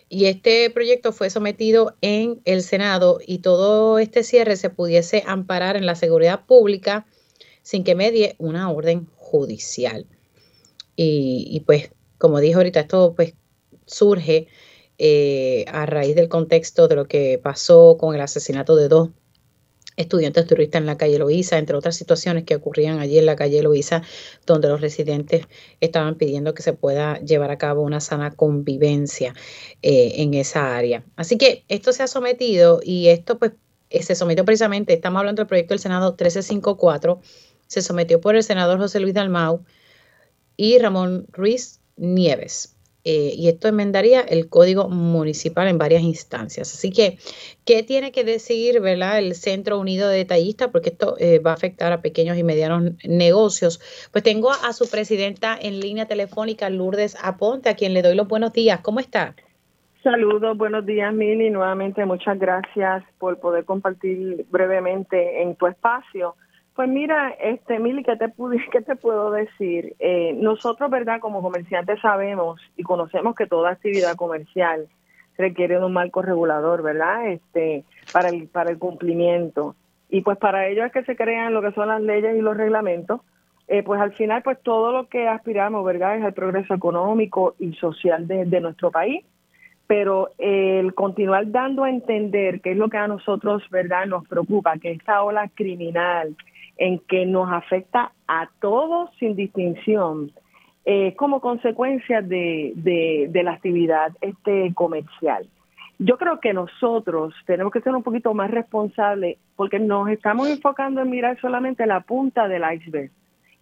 Y este proyecto fue sometido en el Senado y todo este cierre se pudiese amparar en la seguridad pública sin que medie una orden judicial. Y, pues, como dijo ahorita, esto pues surge eh, a raíz del contexto de lo que pasó con el asesinato de dos estudiantes turistas en la calle Loíza, entre otras situaciones que ocurrían allí en la calle Loíza, donde los residentes estaban pidiendo que se pueda llevar a cabo una sana convivencia eh, en esa área. Así que esto se ha sometido y esto pues eh, se sometió precisamente, estamos hablando del proyecto del Senado 1354, se sometió por el senador José Luis Dalmau y Ramón Ruiz Nieves. Eh, y esto enmendaría el código municipal en varias instancias. Así que, ¿qué tiene que decir ¿verdad? el Centro Unido de Detallistas? Porque esto eh, va a afectar a pequeños y medianos negocios. Pues tengo a su presidenta en línea telefónica, Lourdes Aponte, a quien le doy los buenos días. ¿Cómo está? Saludos, buenos días, Mili. Nuevamente, muchas gracias por poder compartir brevemente en tu espacio pues mira, este, Mili, ¿qué te, [LAUGHS] qué te puedo decir? Eh, nosotros, ¿verdad? Como comerciantes sabemos y conocemos que toda actividad comercial requiere un marco regulador, ¿verdad? Este, para el, para el cumplimiento. Y pues para ello es que se crean lo que son las leyes y los reglamentos. Eh, pues al final, pues todo lo que aspiramos, ¿verdad? Es el progreso económico y social de, de nuestro país pero el continuar dando a entender qué es lo que a nosotros, ¿verdad?, nos preocupa, que esta ola criminal en que nos afecta a todos sin distinción eh, como consecuencia de, de, la actividad este comercial. Yo creo que nosotros tenemos que ser un poquito más responsables porque nos estamos enfocando en mirar solamente la punta del iceberg.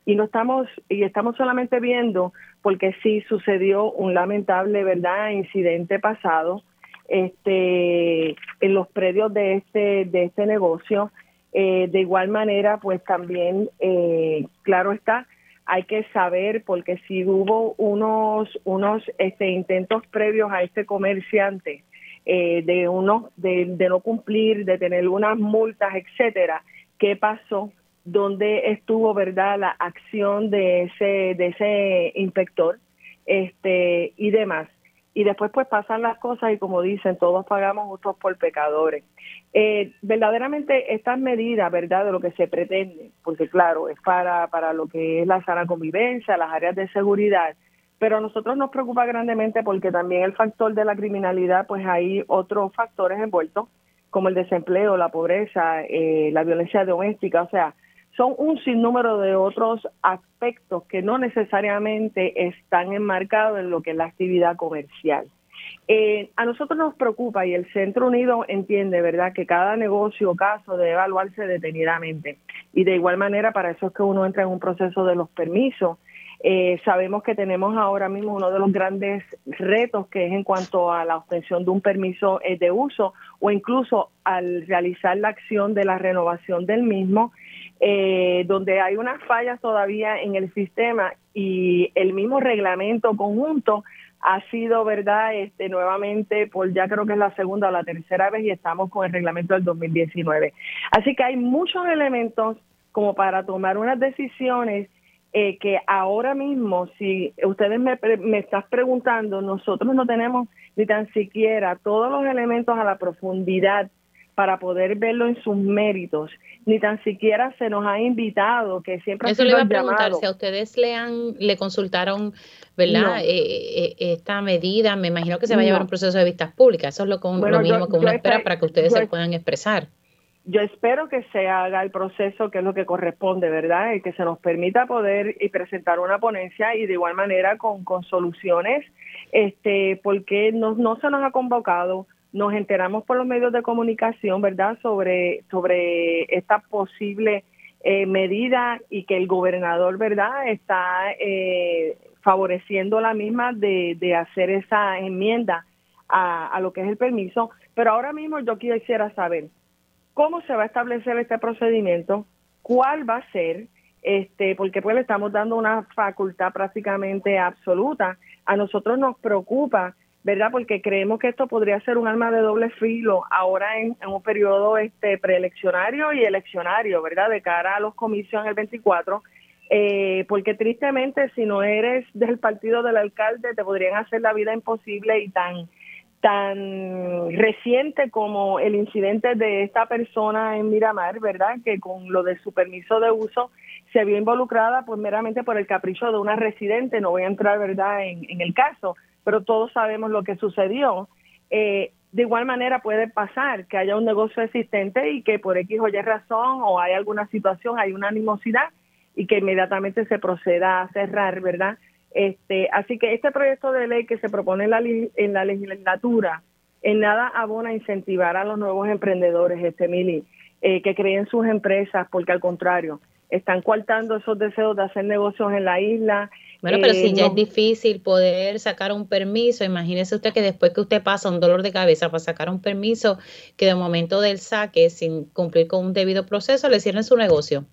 Y no estamos y estamos solamente viendo porque sí sucedió un lamentable verdad incidente pasado este en los predios de este de este negocio eh, de igual manera, pues también, eh, claro está, hay que saber, porque si hubo unos, unos este, intentos previos a este comerciante eh, de, uno, de, de no cumplir, de tener unas multas, etcétera, ¿qué pasó? ¿Dónde estuvo, verdad, la acción de ese, de ese inspector este, y demás? Y después pues pasan las cosas y como dicen, todos pagamos justos por pecadores. Eh, verdaderamente estas medidas, ¿verdad? De lo que se pretende, porque claro, es para, para lo que es la sana convivencia, las áreas de seguridad, pero a nosotros nos preocupa grandemente porque también el factor de la criminalidad, pues hay otros factores envueltos, como el desempleo, la pobreza, eh, la violencia doméstica, o sea, son un sinnúmero de otros aspectos que no necesariamente están enmarcados en lo que es la actividad comercial. Eh, a nosotros nos preocupa y el Centro Unido entiende, ¿verdad?, que cada negocio o caso debe evaluarse detenidamente. Y de igual manera, para eso es que uno entra en un proceso de los permisos. Eh, sabemos que tenemos ahora mismo uno de los grandes retos que es en cuanto a la obtención de un permiso eh, de uso o incluso al realizar la acción de la renovación del mismo eh, donde hay unas fallas todavía en el sistema y el mismo reglamento conjunto ha sido, ¿verdad? Este, nuevamente, por ya creo que es la segunda o la tercera vez y estamos con el reglamento del 2019. Así que hay muchos elementos como para tomar unas decisiones eh, que ahora mismo, si ustedes me, me están preguntando, nosotros no tenemos ni tan siquiera todos los elementos a la profundidad para poder verlo en sus méritos. Ni tan siquiera se nos ha invitado, que siempre Eso le iba a preguntar, si a ustedes le han, le consultaron, ¿verdad? Eh, eh, esta medida, me imagino que se va a llevar un proceso de vistas públicas. Eso es lo, lo mismo que uno espera para que ustedes se puedan expresar. Yo espero que se haga el proceso que es lo que corresponde, ¿verdad? Y que se nos permita poder y presentar una ponencia y de igual manera con, con soluciones, este, porque no, no se nos ha convocado nos enteramos por los medios de comunicación, ¿verdad?, sobre, sobre esta posible eh, medida y que el gobernador, ¿verdad?, está eh, favoreciendo la misma de, de hacer esa enmienda a, a lo que es el permiso. Pero ahora mismo yo quisiera saber cómo se va a establecer este procedimiento, cuál va a ser, este, porque pues le estamos dando una facultad prácticamente absoluta. A nosotros nos preocupa ¿verdad? Porque creemos que esto podría ser un arma de doble filo ahora en, un periodo este preeleccionario y eleccionario, ¿verdad? De cara a los comicios en el 24, eh, porque tristemente si no eres del partido del alcalde te podrían hacer la vida imposible y tan tan reciente como el incidente de esta persona en Miramar, ¿verdad? Que con lo de su permiso de uso se vio involucrada pues meramente por el capricho de una residente, no voy a entrar, ¿verdad?, en, en el caso, pero todos sabemos lo que sucedió. Eh, de igual manera puede pasar que haya un negocio existente y que por X o Y razón o hay alguna situación, hay una animosidad y que inmediatamente se proceda a cerrar, ¿verdad? Este, así que este proyecto de ley que se propone en la, en la legislatura en nada abona a incentivar a los nuevos emprendedores, este Mili, eh, que creen sus empresas, porque al contrario, están coartando esos deseos de hacer negocios en la isla. Bueno, pero si eh, ya es difícil poder sacar un permiso, imagínese usted que después que usted pasa un dolor de cabeza para sacar un permiso, que de momento del saque, sin cumplir con un debido proceso, le cierren su negocio.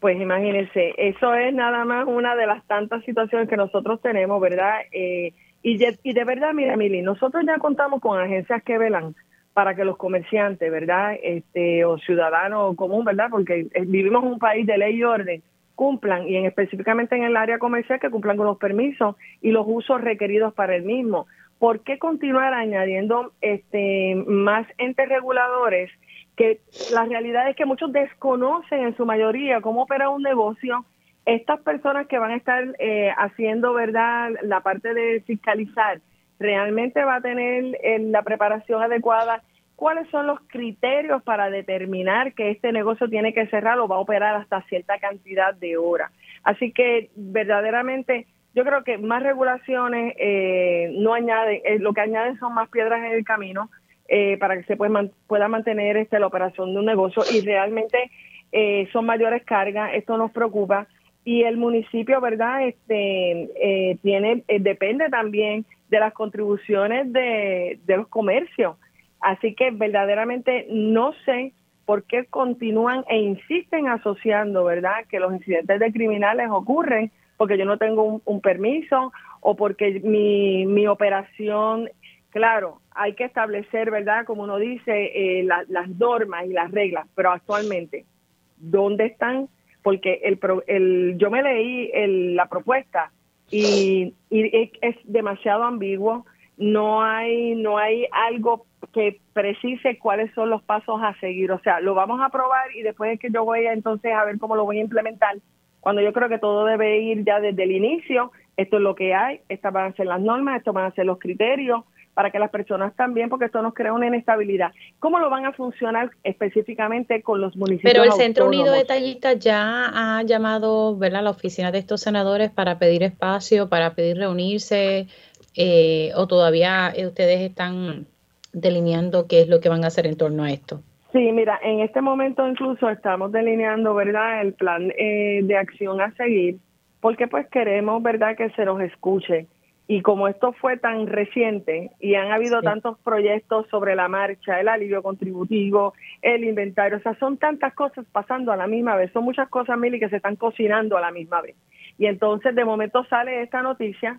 Pues imagínense, eso es nada más una de las tantas situaciones que nosotros tenemos, ¿verdad? Eh, y, de, y de verdad, mira, Mili, nosotros ya contamos con agencias que velan para que los comerciantes, ¿verdad? Este, o ciudadanos común, ¿verdad? Porque eh, vivimos en un país de ley y orden, cumplan, y en, específicamente en el área comercial, que cumplan con los permisos y los usos requeridos para el mismo. ¿Por qué continuar añadiendo este, más entes reguladores que la realidad es que muchos desconocen en su mayoría cómo opera un negocio. Estas personas que van a estar eh, haciendo, ¿verdad?, la parte de fiscalizar, realmente va a tener eh, la preparación adecuada. ¿Cuáles son los criterios para determinar que este negocio tiene que cerrar o va a operar hasta cierta cantidad de horas? Así que verdaderamente yo creo que más regulaciones eh, no añaden, lo que añaden son más piedras en el camino eh, para que se pueda, pueda mantener este, la operación de un negocio y realmente eh, son mayores cargas, esto nos preocupa y el municipio, ¿verdad? Este eh, tiene depende también de las contribuciones de los comercios. Así que verdaderamente no sé por qué continúan e insisten asociando, ¿verdad? Que los incidentes de criminales ocurren porque yo no tengo un, permiso o porque mi, mi operación Claro, hay que establecer, ¿verdad? Como uno dice, eh, las normas y las reglas, pero actualmente, ¿dónde están? Porque el, el yo me leí la propuesta y, es, demasiado ambiguo. No hay, no hay algo que precise cuáles son los pasos a seguir. O sea, lo vamos a probar y después es que yo voy a entonces a ver cómo lo voy a implementar. Cuando yo creo que todo debe ir ya desde el inicio, esto es lo que hay, estas van a ser las normas, estos van a ser los criterios, para que las personas también, porque esto nos crea una inestabilidad. ¿Cómo lo van a funcionar específicamente con los municipios? Pero el Centro Unido de Tallistas ya ha llamado ¿verdad? a la oficina de estos senadores para pedir espacio, para pedir reunirse, eh, o todavía eh, ustedes están delineando qué es lo que van a hacer en torno a esto. Sí, mira, en este momento incluso estamos delineando, ¿verdad?, el plan eh, de acción a seguir, porque pues queremos, ¿verdad?, que se nos escuche y como esto fue tan reciente y han habido tantos proyectos sobre la marcha, el alivio contributivo, el inventario, o sea, son tantas cosas pasando a la misma vez, son muchas cosas, Mili, que se están cocinando a la misma vez. Y entonces de momento sale esta noticia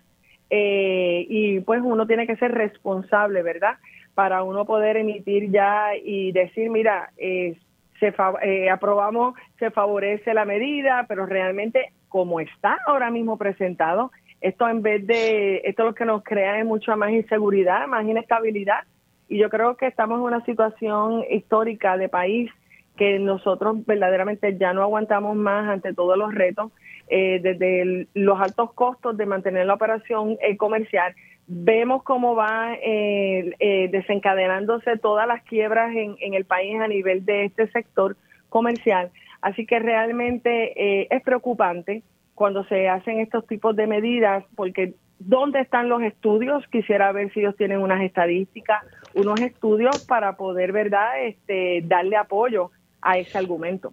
eh, y pues uno tiene que ser responsable, ¿verdad? Para uno poder emitir ya y decir, mira, eh, se eh, aprobamos, se favorece la medida, pero realmente como está ahora mismo presentado, esto en vez de, esto lo que nos crea es mucha más inseguridad, más inestabilidad. Y yo creo que estamos en una situación histórica de país que nosotros verdaderamente ya no aguantamos más ante todos los retos, eh, desde los altos costos de mantener la operación eh, comercial. Vemos cómo va eh, desencadenándose todas las quiebras en, el país a nivel de este sector comercial. Así que realmente es preocupante cuando se hacen estos tipos de medidas, porque ¿dónde están los estudios? Quisiera ver si ellos tienen unas estadísticas, unos estudios para poder, ¿verdad?, este, darle apoyo a ese argumento.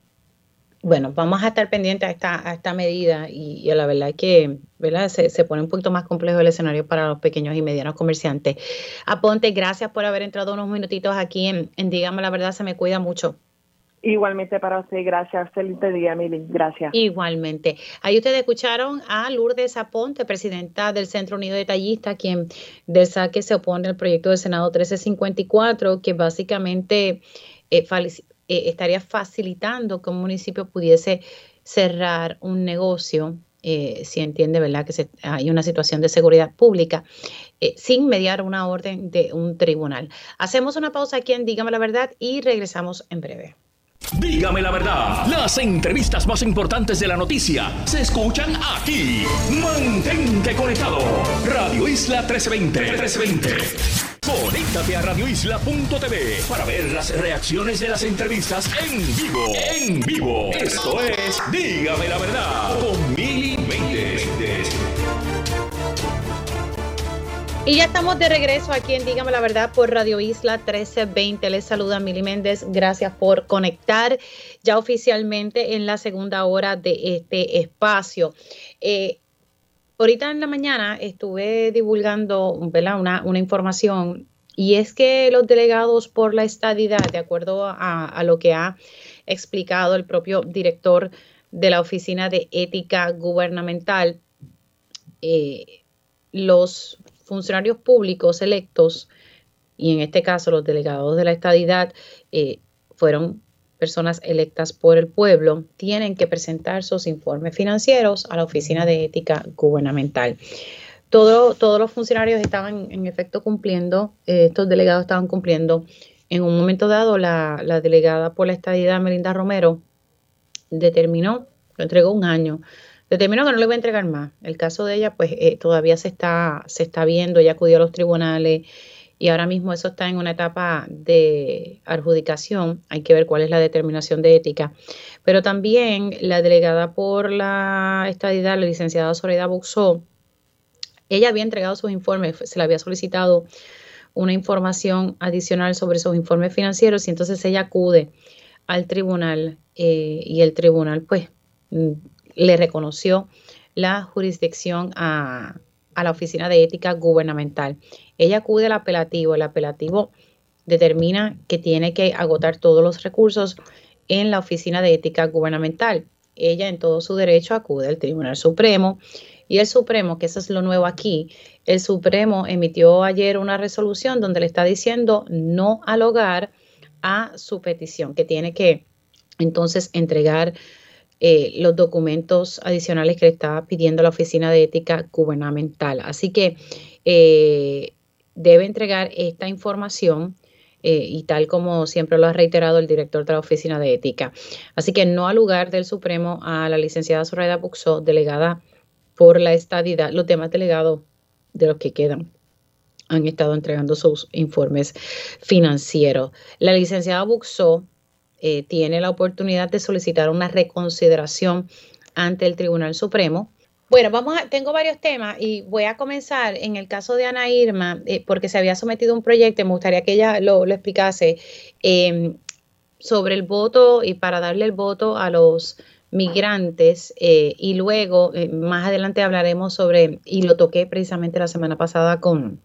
Bueno, vamos a estar pendientes a esta, a esta medida y, a la verdad es que ¿verdad? Se, se, pone un poquito más complejo el escenario para los pequeños y medianos comerciantes. Aponte, gracias por haber entrado unos minutitos aquí en, en Dígame la verdad, se me cuida mucho. Igualmente para usted, gracias. Excelente día, Mili. Gracias. Igualmente. Ahí ustedes escucharon a Lourdes Aponte, presidenta del Centro Unido de Tallistas, quien del saque se opone al proyecto del Senado 1354, que básicamente eh, eh, estaría facilitando que un municipio pudiese cerrar un negocio eh, si entiende, ¿verdad?, que hay una situación de seguridad pública, eh, sin mediar una orden de un tribunal. Hacemos una pausa aquí en Dígame la Verdad y regresamos en breve. Dígame la verdad, las entrevistas más importantes de la noticia se escuchan aquí. Mantente conectado. Radio Isla 1320. 1320. Conéctate a radioisla.tv para ver las reacciones de las entrevistas en vivo. En vivo. Esto es Dígame la verdad con Mili Y ya estamos de regreso aquí en Dígame la Verdad por Radio Isla 1320. Les saluda Mili Méndez. Gracias por conectar ya oficialmente en la segunda hora de este espacio. Eh, ahorita en la mañana estuve divulgando Una, una información y es que los delegados por la estadidad, de acuerdo a, lo que ha explicado el propio director de la Oficina de Ética Gubernamental, eh, los funcionarios públicos electos, y en este caso los delegados de la estadidad, eh, fueron personas electas por el pueblo, tienen que presentar sus informes financieros a la Oficina de Ética Gubernamental. todos los funcionarios estaban en efecto cumpliendo, eh, estos delegados estaban cumpliendo. En un momento dado, la, la delegada por la estadidad, Melinda Romero, determinó, lo entregó un año, determinó que no le voy a entregar más. El caso de ella, pues eh, todavía se está, se está viendo, ella acudió a los tribunales y ahora mismo eso está en una etapa de adjudicación. Hay que ver cuál es la determinación de ética. Pero también la delegada por la estadidad, la licenciada Soledad Buxó, ella había entregado sus informes, se le había solicitado una información adicional sobre sus informes financieros y entonces ella acude al tribunal eh, y el tribunal pues mm, le reconoció la jurisdicción a, la Oficina de Ética Gubernamental. Ella acude al apelativo. El apelativo determina que tiene que agotar todos los recursos en la Oficina de Ética Gubernamental. Ella en todo su derecho acude al Tribunal Supremo y el Supremo, que eso es lo nuevo aquí, el Supremo emitió ayer una resolución donde le está diciendo no al hogar a su petición, que tiene que entonces entregar eh, los documentos adicionales que le estaba pidiendo la Oficina de Ética Gubernamental. Así que eh, debe entregar esta información eh, y tal como siempre lo ha reiterado el director de la Oficina de Ética. Así que no al lugar del Supremo a la licenciada Soraya Buxó, delegada por la estadidad, los demás delegados de los que quedan han estado entregando sus informes financieros. La licenciada Buxó eh, tiene la oportunidad de solicitar una reconsideración ante el Tribunal Supremo. Bueno, vamos a, tengo varios temas y voy a comenzar en el caso de Ana Irma, eh, porque se había sometido un proyecto, me gustaría que ella lo, explicase, em, sobre el voto y para darle el voto a los migrantes eh, y luego más adelante hablaremos sobre, y lo toqué precisamente la semana pasada con,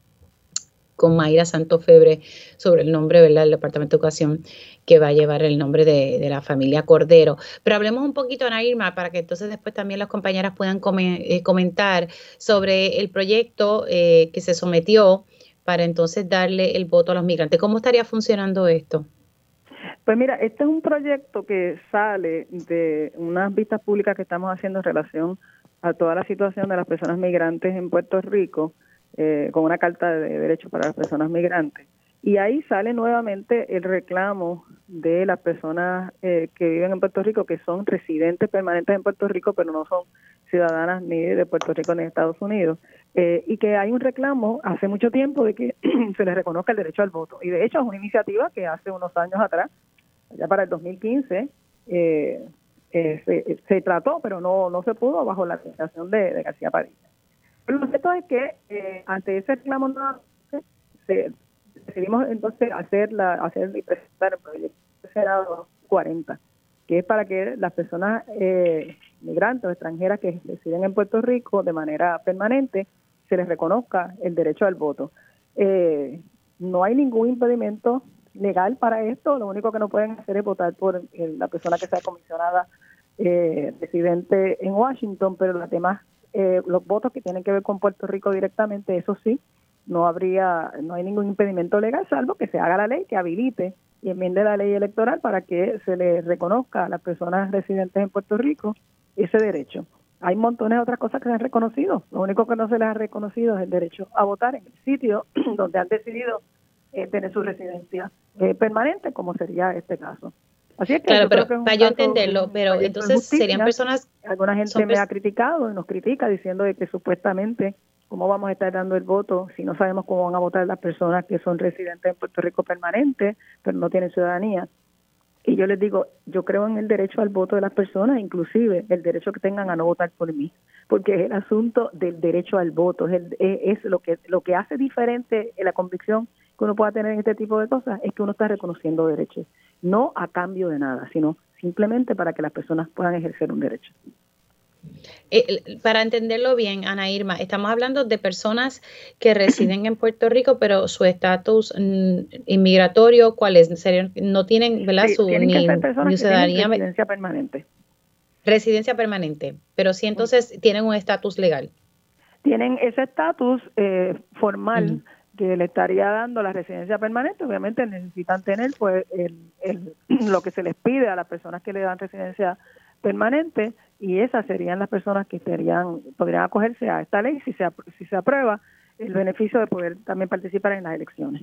con Mayra Santofebre sobre el nombre del Departamento de Educación que va a llevar el nombre de, la familia Cordero. Pero hablemos un poquito, Ana Irma, para que entonces después también las compañeras puedan eh, comentar sobre el proyecto eh, que se sometió para entonces darle el voto a los migrantes. ¿Cómo estaría funcionando esto? Pues mira, este es un proyecto que sale de unas vistas públicas que estamos haciendo en relación a toda la situación de las personas migrantes en Puerto Rico eh, con una carta de derechos para las personas migrantes. Y ahí sale nuevamente el reclamo de las personas eh, que viven en Puerto Rico, que son residentes permanentes en Puerto Rico, pero no son ciudadanas ni de Puerto Rico ni de Estados Unidos, eh, y que hay un reclamo hace mucho tiempo de que [CLEARS THROAT] se les reconozca el derecho al voto. Y de hecho es una iniciativa que hace unos años atrás, ya para el 2015, se, se, trató, pero no, no se pudo bajo la administración de García Padilla. Pero lo cierto es que eh, ante ese reclamo decidimos entonces hacer, la, hacer y presentar el proyecto Senado 40, que es para que las personas eh, migrantes o extranjeras que residen en Puerto Rico de manera permanente se les reconozca el derecho al voto. Eh, no hay ningún impedimento legal para esto, lo único que no pueden hacer es votar por la persona que sea comisionada eh, residente en Washington, pero las demás eh, los votos que tienen que ver con Puerto Rico directamente, eso sí, no habría, no hay ningún impedimento legal, salvo que se haga la ley que habilite y enmiende la ley electoral para que se le reconozca a las personas residentes en Puerto Rico ese derecho. Hay montones de otras cosas que se han reconocido. Lo único que no se les ha reconocido es el derecho a votar en el sitio [CLEARS THROAT] donde han decidido eh, tener su residencia eh, permanente, como sería este caso. Así es que claro, pero para yo entenderlo, pero entonces serían personas. Alguna gente me ha criticado y nos critica diciendo de que supuestamente cómo vamos a estar dando el voto si no sabemos cómo van a votar las personas que son residentes en Puerto Rico permanente, pero no tienen ciudadanía. Y yo les digo, yo creo en el derecho al voto de las personas, inclusive el derecho que tengan a no votar por mí, porque es el asunto del derecho al voto, es, es lo que lo que hace diferente la convicción que uno pueda tener en este tipo de cosas, es que uno está reconociendo derechos, no a cambio de nada, sino simplemente para que las personas puedan ejercer un derecho. Eh, para entenderlo bien, Ana Irma, estamos hablando de personas que [CLEARS THROAT] residen en Puerto Rico, pero su estatus mm, inmigratorio, ¿cuál es? No tienen, ¿verdad? su ni, ciudadanía. residencia permanente. Residencia permanente, pero sí entonces tienen un estatus legal. Tienen ese estatus eh, formal que le estaría dando la residencia permanente. Obviamente necesitan tener pues el, [CLEARS THROAT] lo que se les pide a las personas que le dan residencia permanente y esas serían las personas que podrían acogerse a esta ley si se, si se aprueba el beneficio de poder también participar en las elecciones.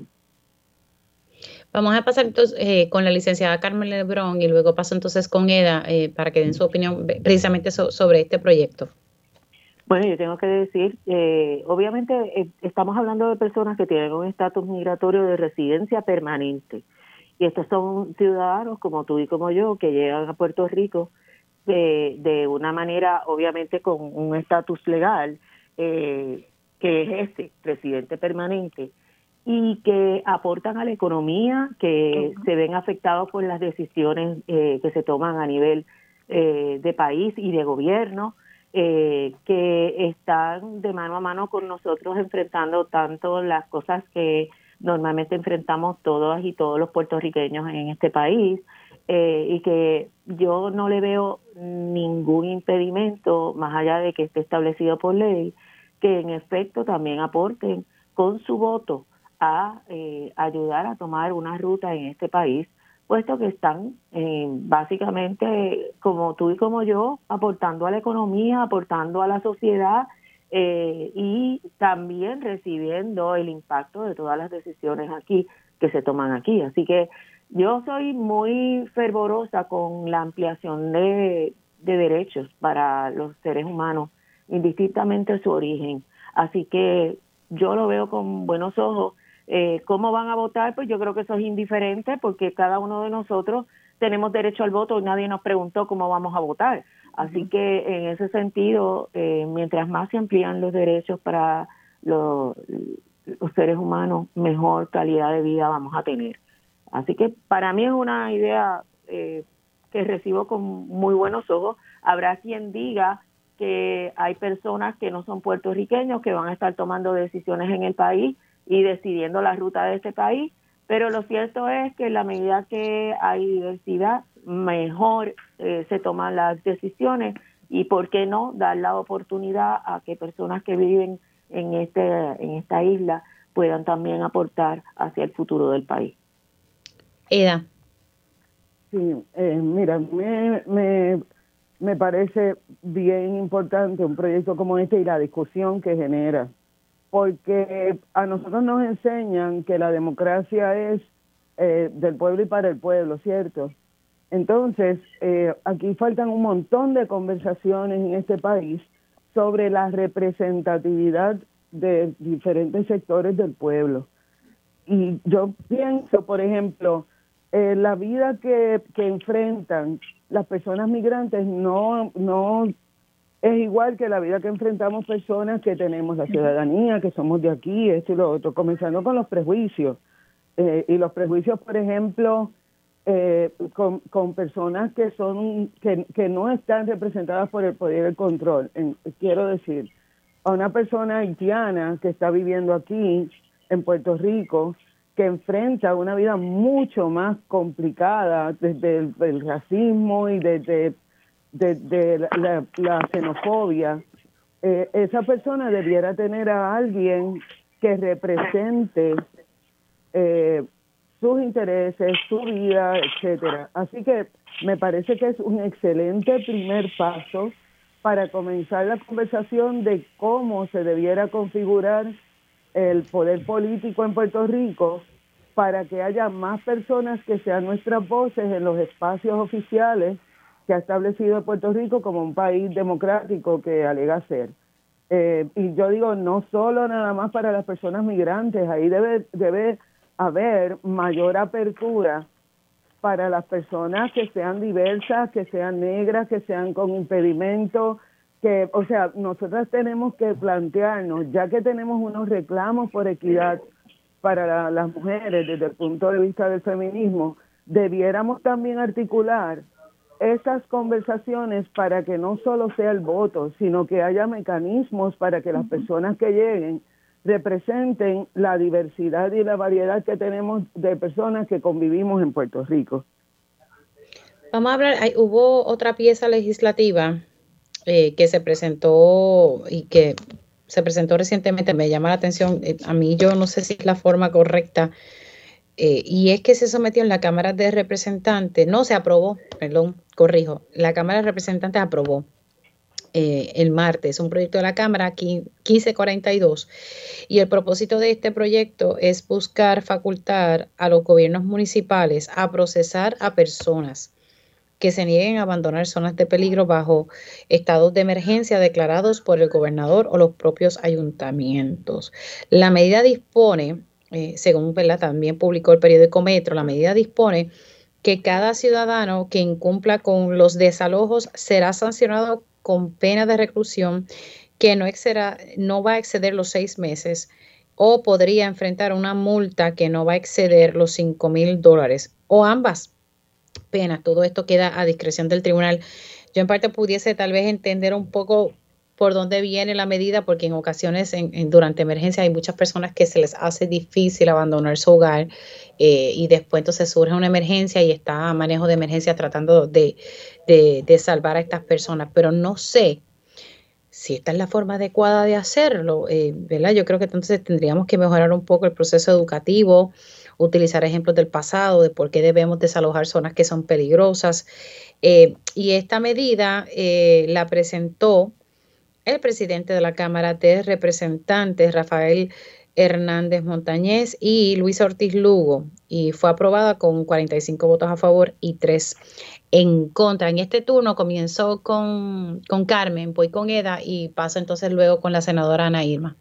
Vamos a pasar entonces eh, con la licenciada Carmen Lebrón y luego paso entonces con Eda eh, para que den su opinión precisamente sobre este proyecto. Bueno, yo tengo que decir, eh, obviamente eh, estamos hablando de personas que tienen un estatus migratorio de residencia permanente. Y estos son ciudadanos como tú y como yo que llegan a Puerto Rico de, de una manera, obviamente, con un estatus legal, eh, que es este, residente permanente, y que aportan a la economía, que se ven afectados por las decisiones eh, que se toman a nivel eh, de país y de gobierno, eh, que están de mano a mano con nosotros enfrentando tanto las cosas que normalmente enfrentamos todas y todos los puertorriqueños en este país, eh, y que yo no le veo ningún impedimento, más allá de que esté establecido por ley, que en efecto también aporten con su voto a eh, ayudar a tomar una ruta en este país, puesto que están eh, básicamente, como tú y como yo, aportando a la economía, aportando a la sociedad y también recibiendo el impacto de todas las decisiones aquí que se toman aquí. Así que yo soy muy fervorosa con la ampliación de, derechos para los seres humanos, indistintamente su origen. Así que yo lo veo con buenos ojos. Eh, ¿Cómo van a votar? Pues yo creo que eso es indiferente porque cada uno de nosotros tenemos derecho al voto y nadie nos preguntó cómo vamos a votar. Así que en ese sentido, eh, mientras más se amplían los derechos para los seres humanos, mejor calidad de vida vamos a tener. Así que para mí es una idea eh, que recibo con muy buenos ojos. Habrá quien diga que hay personas que no son puertorriqueños que van a estar tomando decisiones en el país y decidiendo la ruta de este país, pero lo cierto es que en la medida que hay diversidad, mejor eh, se toman las decisiones y por qué no dar la oportunidad a que personas que viven en este en esta isla puedan también aportar hacia el futuro del país. Eda. Sí, eh, mira, me, me, me parece bien importante un proyecto como este y la discusión que genera, porque a nosotros nos enseñan que la democracia es eh, del pueblo y para el pueblo, ¿cierto? Entonces, eh, aquí faltan un montón de conversaciones en este país sobre la representatividad de diferentes sectores del pueblo. Y yo pienso, por ejemplo, eh, la vida que, que enfrentan las personas migrantes no, no es igual que la vida que enfrentamos personas que tenemos la ciudadanía, que somos de aquí, esto y lo otro, comenzando con los prejuicios. Eh, y los prejuicios, por ejemplo, eh, con, con, personas que son que, que no están representadas por el poder del control. quiero decir, a una persona haitiana que está viviendo aquí en Puerto Rico, que enfrenta una vida mucho más complicada desde el, racismo y desde, la, xenofobia, eh, esa persona debiera tener a alguien que represente eh, sus intereses, su vida, etcétera. Así que me parece que es un excelente primer paso para comenzar la conversación de cómo se debiera configurar el poder político en Puerto Rico para que haya más personas que sean nuestras voces en los espacios oficiales que ha establecido Puerto Rico como un país democrático que alega ser. Eh, y yo digo, no solo nada más para las personas migrantes, ahí debe, debe haber mayor apertura para las personas que sean diversas, que sean negras, que sean con impedimento, que, o sea, nosotras tenemos que plantearnos, ya que tenemos unos reclamos por equidad para las mujeres desde el punto de vista del feminismo, debiéramos también articular esas conversaciones para que no solo sea el voto, sino que haya mecanismos para que las personas que lleguen representen la diversidad y la variedad que tenemos de personas que convivimos en Puerto Rico. Vamos a hablar, hubo otra pieza legislativa eh, que se presentó y que se presentó recientemente, me llama la atención, eh, a mí yo no sé si es la forma correcta, eh, y es que se sometió en la Cámara de Representantes, no se aprobó, perdón, corrijo, la Cámara de Representantes aprobó eh, el martes, un proyecto de la Cámara 1542. Y el propósito de este proyecto es buscar facultar a los gobiernos municipales a procesar a personas que se nieguen a abandonar zonas de peligro bajo estados de emergencia declarados por el gobernador o los propios ayuntamientos. La medida dispone, eh, según también publicó el periódico Metro, la medida dispone que cada ciudadano que incumpla con los desalojos será sancionado con pena de reclusión que no, excederá, no va a exceder los seis meses o podría enfrentar una multa que no va a exceder los cinco mil dólares o ambas penas. Todo esto queda a discreción del tribunal. Yo en parte pudiese tal vez entender un poco por dónde viene la medida, porque en ocasiones en, durante emergencia hay muchas personas que se les hace difícil abandonar su hogar eh, y después entonces surge una emergencia y está a manejo de emergencia tratando de, de, salvar a estas personas, pero no sé si esta es la forma adecuada de hacerlo, eh, ¿verdad? Yo creo que entonces tendríamos que mejorar un poco el proceso educativo, utilizar ejemplos del pasado, de por qué debemos desalojar zonas que son peligrosas. Eh, y esta medida la presentó el presidente de la Cámara de Representantes, Rafael Hernández Montañez y Luis Ortiz Lugo, y fue aprobada con 45 votos a favor y 3 en contra. En este turno comenzó con, con Carmen, voy con Eda y paso entonces luego con la senadora Ana Irma.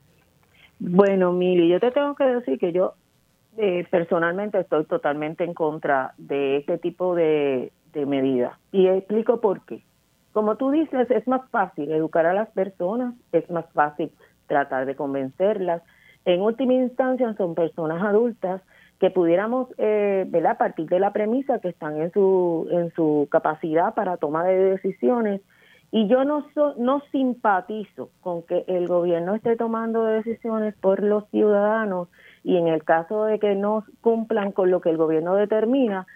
Bueno, Mili, yo te tengo que decir que yo eh, personalmente estoy totalmente en contra de este tipo de, de medidas y explico por qué. Como tú dices, es más fácil educar a las personas, es más fácil tratar de convencerlas. En última instancia son personas adultas que pudiéramos, eh, a partir de la premisa que están en su, en su capacidad para toma de decisiones. Y yo no, no simpatizo con que el gobierno esté tomando decisiones por los ciudadanos y en el caso de que no cumplan con lo que el gobierno determina,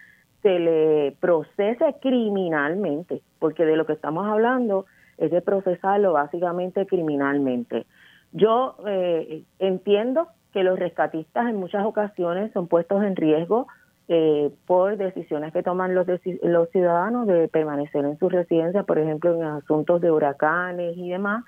se le procese criminalmente, porque de lo que estamos hablando es de procesarlo básicamente criminalmente. Yo eh, entiendo que los rescatistas en muchas ocasiones son puestos en riesgo eh, por decisiones que toman los, los ciudadanos de permanecer en su residencia, por ejemplo, en asuntos de huracanes y demás.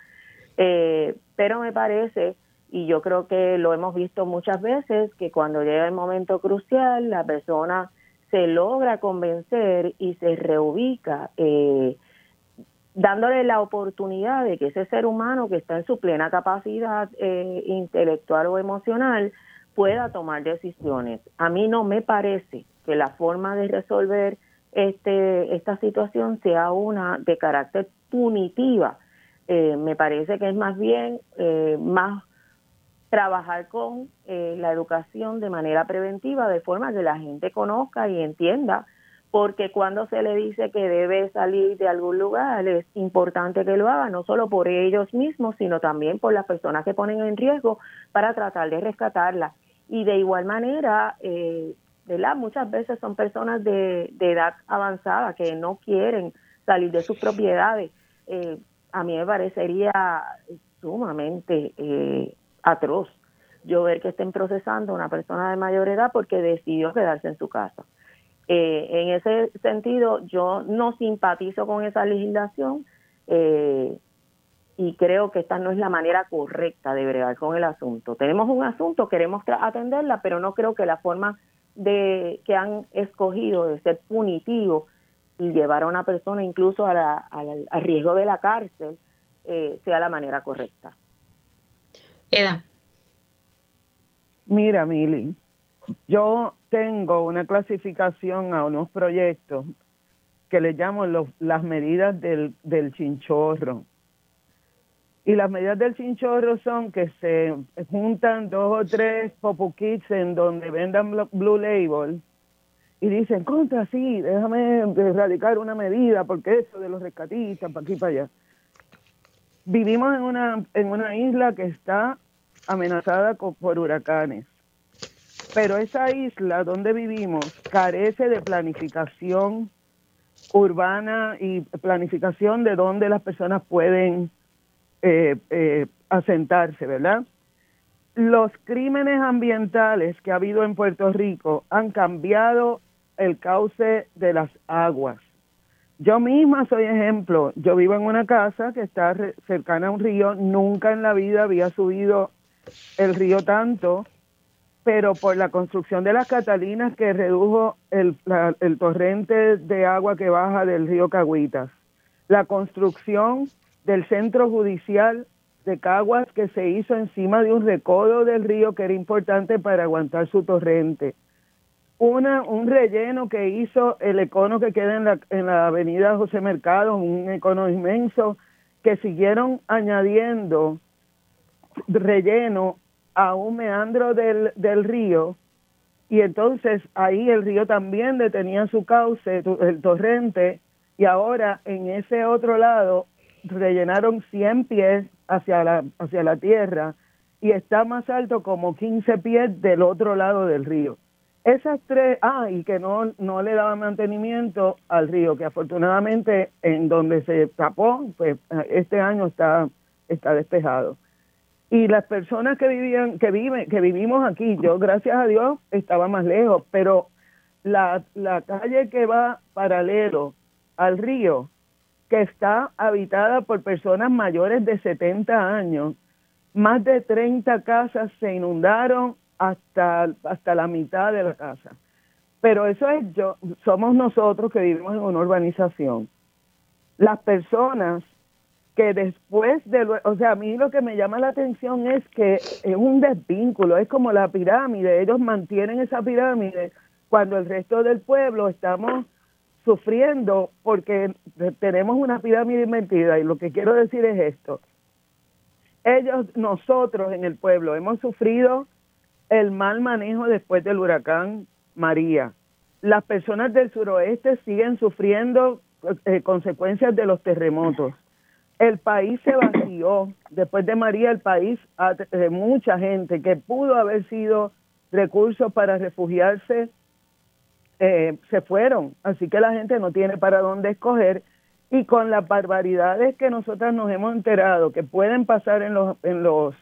Eh, pero me parece, y yo creo que lo hemos visto muchas veces, que cuando llega el momento crucial, la persona se logra convencer y se reubica, eh, dándole la oportunidad de que ese ser humano que está en su plena capacidad eh, intelectual o emocional pueda tomar decisiones. A mí no me parece que la forma de resolver este, esta situación sea una de carácter punitiva. Eh, me parece que es más bien más trabajar con eh, la educación de manera preventiva, de forma que la gente conozca y entienda, porque cuando se le dice que debe salir de algún lugar, es importante que lo haga, no solo por ellos mismos, sino también por las personas que ponen en riesgo para tratar de rescatarla. Y de igual manera, eh, ¿verdad? Muchas veces son personas de, edad avanzada que no quieren salir de sus propiedades. Eh, a mí me parecería sumamente eh, atroz yo ver que estén procesando a una persona de mayor edad porque decidió quedarse en su casa. Eh, en ese sentido, yo no simpatizo con esa legislación eh, y creo que esta no es la manera correcta de bregar con el asunto. Tenemos un asunto, queremos atenderla, pero no creo que la forma de que han escogido de ser punitivo y llevar a una persona incluso a la, al riesgo de la cárcel eh, sea la manera correcta. Mira, Mili, yo tengo una clasificación a unos proyectos que le llamo las medidas del, del chinchorro. Y las medidas del chinchorro son que se juntan dos o tres popu en donde vendan Blue Label y dicen, contra, sí, déjame erradicar una medida porque eso de los rescatistas, para aquí para allá. Vivimos en una, en una isla que está amenazada por huracanes pero esa isla donde vivimos carece de planificación urbana y planificación de dónde las personas pueden eh, eh, asentarse, ¿verdad? Los crímenes ambientales que ha habido en Puerto Rico han cambiado el cauce de las aguas. Yo misma soy ejemplo. Yo vivo en una casa que está cercana a un río. Nunca en la vida había subido el río tanto pero por la construcción de las Catalinas que redujo el, torrente de agua que baja del río Caguitas, la construcción del centro judicial de Caguas que se hizo encima de un recodo del río que era importante para aguantar su torrente, una, un relleno que hizo el econo que queda en la, en la avenida José Mercado, un econo inmenso, que siguieron añadiendo relleno a un meandro del, del río y entonces ahí el río también detenía su cauce, el torrente, y ahora en ese otro lado rellenaron 100 pies hacia la, hacia la tierra y está más alto como 15 pies del otro lado del río. Esas tres, ah, y que no, no le daba mantenimiento al río, que afortunadamente en donde se tapó, pues este año está, está despejado. Y las personas que vivían que viven que vivimos aquí yo gracias a Dios estaba más lejos pero la, la calle que va paralelo al río que está habitada por personas mayores de 70 años más de 30 casas se inundaron hasta hasta la mitad de la casa. Pero eso es yo somos nosotros que vivimos en una urbanización. Las personas que después de, o sea, a mí lo que me llama la atención es que es un desvínculo, es como la pirámide, ellos mantienen esa pirámide cuando el resto del pueblo estamos sufriendo porque tenemos una pirámide invertida. Y lo que quiero decir es esto. Ellos, nosotros en el pueblo hemos sufrido el mal manejo después del huracán María. Las personas del suroeste siguen sufriendo eh, consecuencias de los terremotos el país se vació. Después de María, el país, de mucha gente que pudo haber sido recursos para refugiarse, eh, se fueron. Así que la gente no tiene para dónde escoger. Y con las barbaridades que nosotras nos hemos enterado que pueden pasar en los, en los,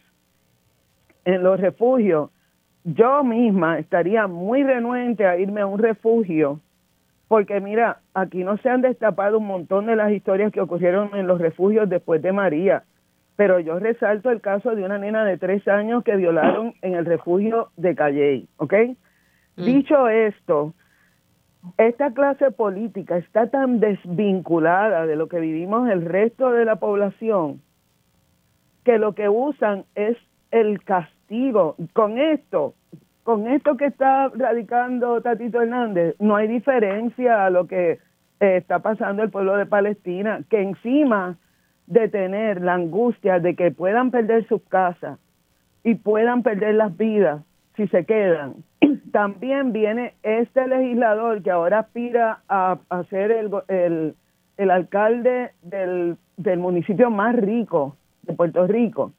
en los refugios, yo misma estaría muy renuente a irme a un refugio porque mira, aquí no se han destapado un montón de las historias que ocurrieron en los refugios después de María, pero yo resalto el caso de una nena de tres años que violaron en el refugio de Calley, ¿ok? Mm. Dicho esto, esta clase política está tan desvinculada de lo que vivimos el resto de la población que lo que usan es el castigo. Con esto, con esto que está radicando Tatito Hernández, no hay diferencia a lo que eh, está pasando el pueblo de Palestina, que encima de tener la angustia de que puedan perder sus casas y puedan perder las vidas si se quedan, [CLEARS THROAT] también viene este legislador que ahora aspira a, ser el, el, el alcalde del, del municipio más rico de Puerto Rico.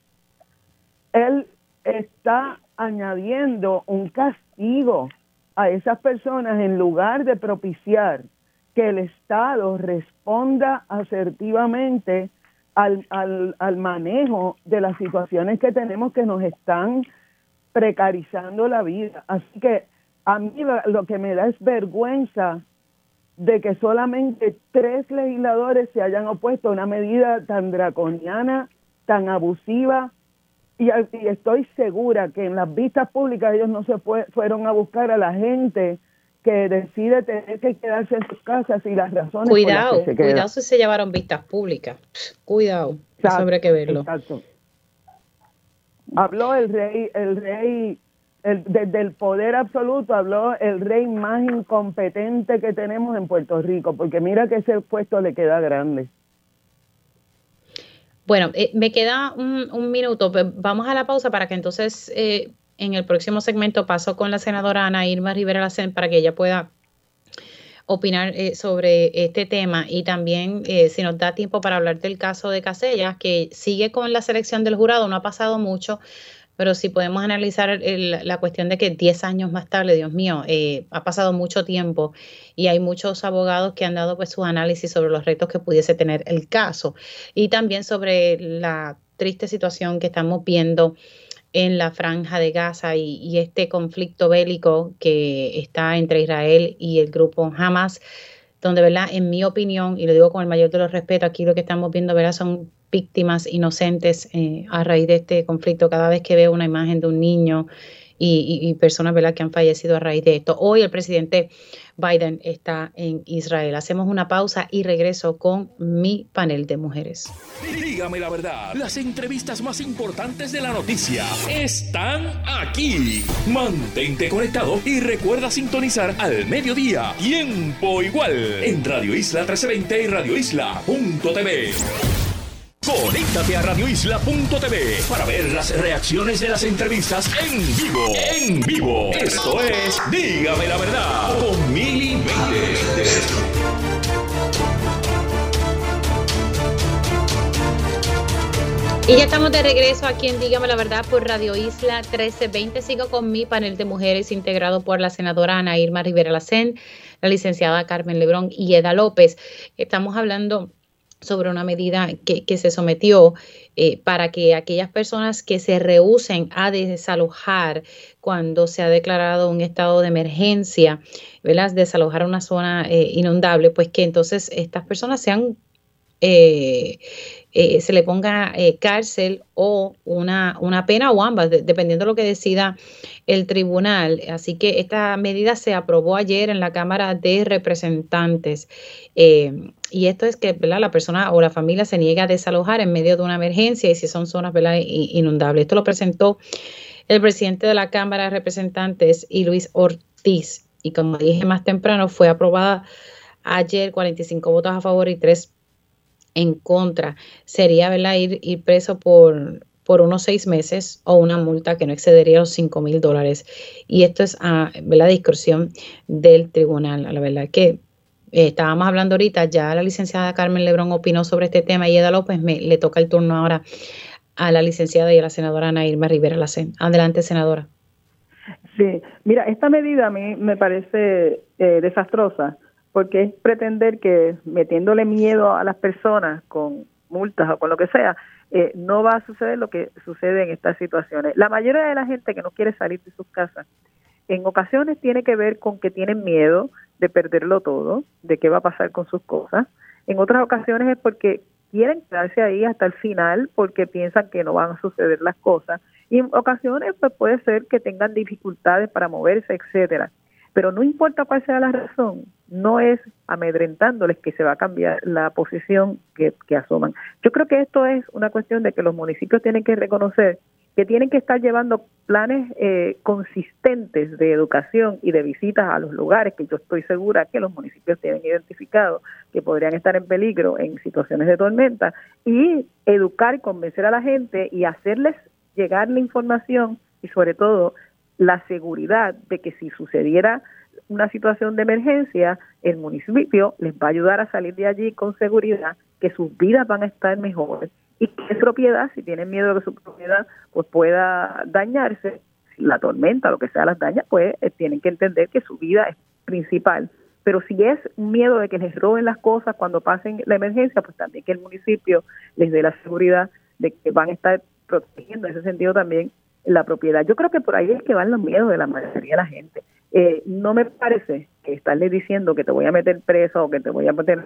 Él está añadiendo un castigo a esas personas en lugar de propiciar que el Estado responda asertivamente al, al, al manejo de las situaciones que tenemos que nos están precarizando la vida. Así que a mí lo, que me da es vergüenza de que solamente tres legisladores se hayan opuesto a una medida tan draconiana, tan abusiva, y, estoy segura que en las vistas públicas ellos no se fueron a buscar a la gente que decide tener que quedarse en sus casas y las razones cuidado, por cuidado si se llevaron vistas públicas, cuidado, eso habría que verlo. Exacto. Habló el rey, el rey el, desde el poder absoluto habló el rey más incompetente que tenemos en Puerto Rico, porque mira que ese puesto le queda grande. Bueno, eh, me queda un, minuto. Vamos a la pausa para que entonces eh, en el próximo segmento paso con la senadora Ana Irma Rivera Lacen para que ella pueda opinar eh, sobre este tema y también si nos da tiempo para hablar del caso de Casellas, que sigue con la selección del jurado, no ha pasado mucho, pero si podemos analizar la cuestión de que 10 años más tarde, Dios mío, eh, ha pasado mucho tiempo y hay muchos abogados que han dado pues su análisis sobre los retos que pudiese tener el caso y también sobre la triste situación que estamos viendo en la franja de Gaza y, y este conflicto bélico que está entre Israel y el grupo Hamas donde, ¿verdad? En mi opinión, y lo digo con el mayor de los respetos, aquí lo que estamos viendo, ¿verdad? Son víctimas inocentes eh, a raíz de este conflicto. Cada vez que veo una imagen de un niño y, personas ¿verdad? que han fallecido a raíz de esto. Hoy el presidente Biden está en Israel. Hacemos una pausa y regreso con mi panel de mujeres. Dígame la verdad, las entrevistas más importantes de la noticia están aquí. Mantente conectado y recuerda sintonizar al mediodía, tiempo igual, en Radio Isla 1320 y Radio Isla.tv. Conéctate a radioisla.tv para ver las reacciones de las entrevistas en vivo. En vivo. Esto es Dígame la verdad con Mili Y ya estamos de regreso aquí en Dígame la Verdad por Radio Isla 1320. Sigo con mi panel de mujeres integrado por la senadora Ana Irma Rivera Lacén, la licenciada Carmen Lebrón y Eda López. Estamos hablando sobre una medida que, se sometió eh, para que aquellas personas que se rehúsen a desalojar cuando se ha declarado un estado de emergencia, ¿verdad? desalojar una zona eh, inundable, pues que entonces estas personas sean eh, eh, se le ponga eh, cárcel o una, una, pena o ambas, dependiendo de lo que decida el tribunal. Así que esta medida se aprobó ayer en la Cámara de Representantes. y esto es que la persona o la familia se niega a desalojar en medio de una emergencia y si son zonas inundables. Esto lo presentó el presidente de la Cámara de Representantes y Luis Ortiz. Y como dije más temprano, fue aprobada ayer 45 votos a favor y 3 en contra sería ¿verdad? Ir, preso por, por unos seis meses o una multa que no excedería los cinco mil dólares. Y esto es a la discreción del tribunal. La verdad que eh, estábamos hablando ahorita, ya la licenciada Carmen Lebrón opinó sobre este tema y Eda López me, le toca el turno ahora a la licenciada y a la senadora Ana Irma Rivera Lacen. Adelante, senadora. Sí, mira, esta medida a mí me parece eh, desastrosa porque es pretender que metiéndole miedo a las personas con multas o con lo que sea, eh, no va a suceder lo que sucede en estas situaciones. La mayoría de la gente que no quiere salir de sus casas, en ocasiones tiene que ver con que tienen miedo de perderlo todo, de qué va a pasar con sus cosas. En otras ocasiones es porque quieren quedarse ahí hasta el final porque piensan que no van a suceder las cosas. Y en ocasiones pues puede ser que tengan dificultades para moverse, etcétera. Pero no importa cuál sea la razón, no es amedrentándoles que se va a cambiar la posición que, asoman. Yo creo que esto es una cuestión de que los municipios tienen que reconocer que tienen que estar llevando planes eh, consistentes de educación y de visitas a los lugares que yo estoy segura que los municipios tienen identificado que podrían estar en peligro en situaciones de tormenta y educar y convencer a la gente y hacerles llegar la información y sobre todo la seguridad de que si sucediera una situación de emergencia, el municipio les va a ayudar a salir de allí con seguridad, que sus vidas van a estar mejores y que propiedad, si tienen miedo de que su propiedad pues pueda dañarse, la tormenta, lo que sea las dañas, pues eh, tienen que entender que su vida es principal. Pero si es miedo de que les roben las cosas cuando pasen la emergencia, pues también que el municipio les dé la seguridad de que van a estar protegiendo en ese sentido también la propiedad. Yo creo que por ahí es que van los miedos de la mayoría de la gente. Eh, no me parece que estarle diciendo que te voy a meter preso o que te voy a meter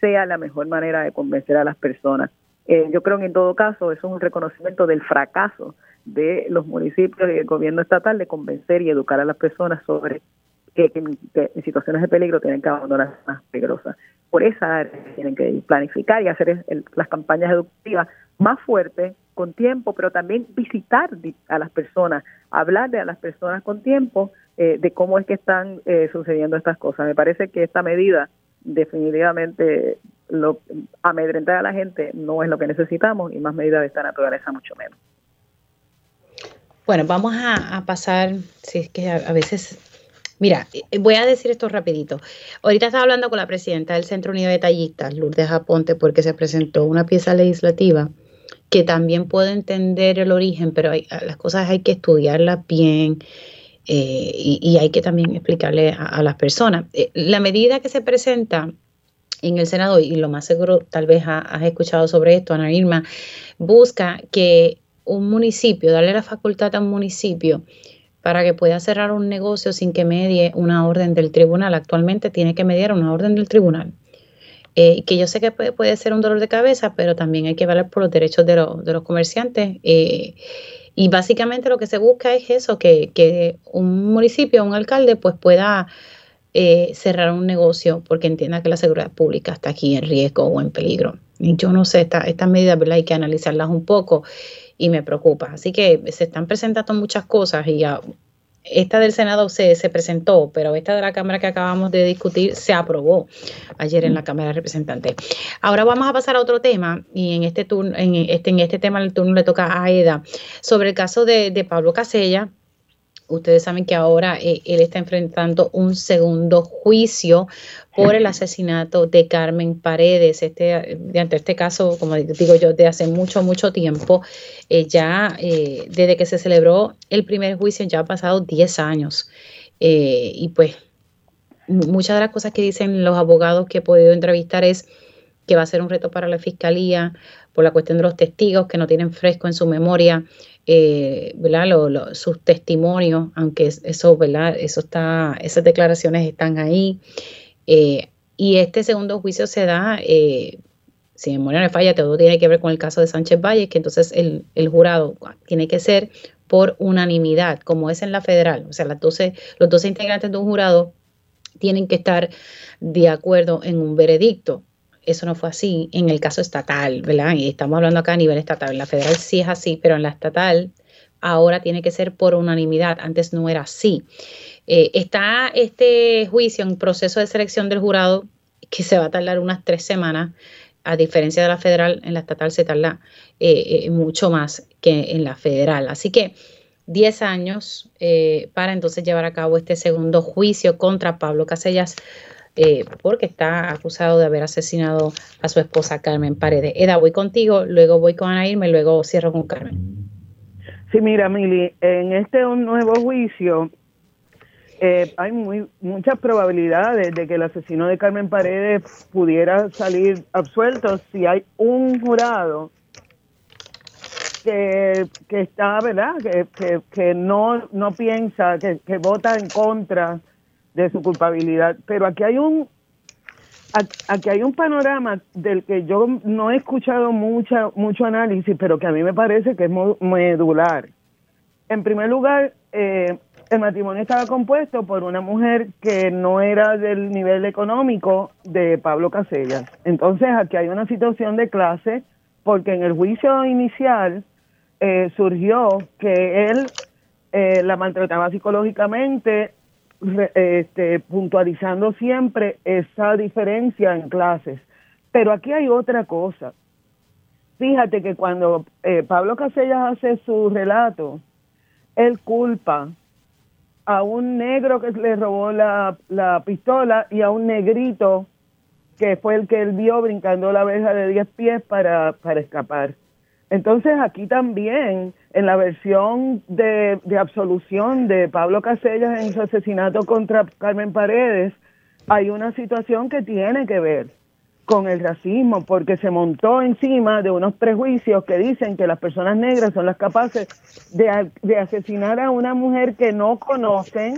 sea la mejor manera de convencer a las personas. Eh, yo creo que en todo caso eso es un reconocimiento del fracaso de los municipios y del gobierno estatal de convencer y educar a las personas sobre que, en situaciones de peligro tienen que abandonar las peligrosas. Por esa área tienen que planificar y hacer las campañas educativas más fuertes, con tiempo, pero también visitar a las personas, hablarle a las personas con tiempo eh, de cómo es que están eh, sucediendo estas cosas. Me parece que esta medida definitivamente lo amedrentar a la gente no es lo que necesitamos y más medidas de esta naturaleza mucho menos. Bueno, vamos a, pasar, si es que a, veces Mira, eh, voy a decir esto rapidito. Ahorita estaba hablando con la presidenta del Centro Unido de Tallistas, Lourdes Aponte, porque se presentó una pieza legislativa que también puede entender el origen, pero las cosas hay que estudiarlas bien eh, y, hay que también explicarle a, las personas. Eh, la medida que se presenta en el Senado, y lo más seguro tal vez has escuchado sobre esto, Ana Irma, busca que un municipio, darle la facultad a un municipio para que pueda cerrar un negocio sin que medie una orden del tribunal. Actualmente tiene que mediar una orden del tribunal. Eh, que yo sé que puede, ser un dolor de cabeza, pero también hay que velar por los derechos de, los comerciantes. Eh, y básicamente lo que se busca es eso, que, un municipio, un alcalde, pues pueda eh, cerrar un negocio porque entienda que la seguridad pública está aquí en riesgo o en peligro. Y yo no sé, estas medidas hay que analizarlas un poco y me preocupa. Así que se están presentando muchas cosas y ya esta del Senado se, se, presentó, pero esta de la Cámara que acabamos de discutir se aprobó ayer en la Cámara de Representantes. Ahora vamos a pasar a otro tema, y en este turno, en este, en este tema el turno le toca a Eda, sobre el caso de, de Pablo Casella, Ustedes saben que ahora eh, él está enfrentando un segundo juicio por el asesinato de Carmen Paredes. Este, ante este caso, como digo yo, de hace mucho, mucho tiempo, eh, ya eh, desde que se celebró el primer juicio, ya han pasado 10 años. y pues muchas de las cosas que dicen los abogados que he podido entrevistar es que va a ser un reto para la fiscalía por la cuestión de los testigos que no tienen fresco en su memoria eh, ¿verdad? sus testimonios, aunque eso, ¿verdad? Eso está, esas declaraciones están ahí. Eh, y este segundo juicio se da, eh, si memoria no falla, todo tiene que ver con el caso de Sánchez Valle, que entonces el, jurado tiene que ser por unanimidad, como es en la federal. O sea, las 12, los 12 integrantes de un jurado tienen que estar de acuerdo en un veredicto eso no fue así en el caso estatal, ¿verdad? Y estamos hablando acá a nivel estatal. En la federal sí es así, pero en la estatal ahora tiene que ser por unanimidad. Antes no era así. Eh, está este juicio en proceso de selección del jurado que se va a tardar unas tres semanas. A diferencia de la federal, en la estatal se tarda eh, eh, mucho más que en la federal. Así que 10 años para entonces llevar a cabo este segundo juicio contra Pablo Casellas eh, porque está acusado de haber asesinado a su esposa Carmen Paredes. Eda, voy contigo, luego voy con Ana luego cierro con Carmen. Sí, mira, Mili, en este nuevo juicio eh, hay muy, muchas probabilidades de que el asesino de Carmen Paredes pudiera salir absuelto si hay un jurado que, que está, ¿verdad? Que, que, no, no piensa, que, que vota en contra de su culpabilidad. Pero aquí hay un aquí hay un panorama del que yo no he escuchado mucha, mucho análisis, pero que a mí me parece que es medular. En primer lugar, eh, el matrimonio estaba compuesto por una mujer que no era del nivel económico de Pablo Casellas. Entonces, aquí hay una situación de clase, porque en el juicio inicial eh, surgió que él eh, la maltrataba psicológicamente, este, puntualizando siempre esa diferencia en clases. Pero aquí hay otra cosa. Fíjate que cuando eh, Pablo Casellas hace su relato, él culpa a un negro que le robó la, la pistola y a un negrito que fue el que él vio brincando la verja de 10 pies para, para escapar. Entonces aquí también, en la versión de, absolución de Pablo Casellas en su asesinato contra Carmen Paredes, hay una situación que tiene que ver con el racismo, porque se montó encima de unos prejuicios que dicen que las personas negras son las capaces de, de asesinar a una mujer que no conocen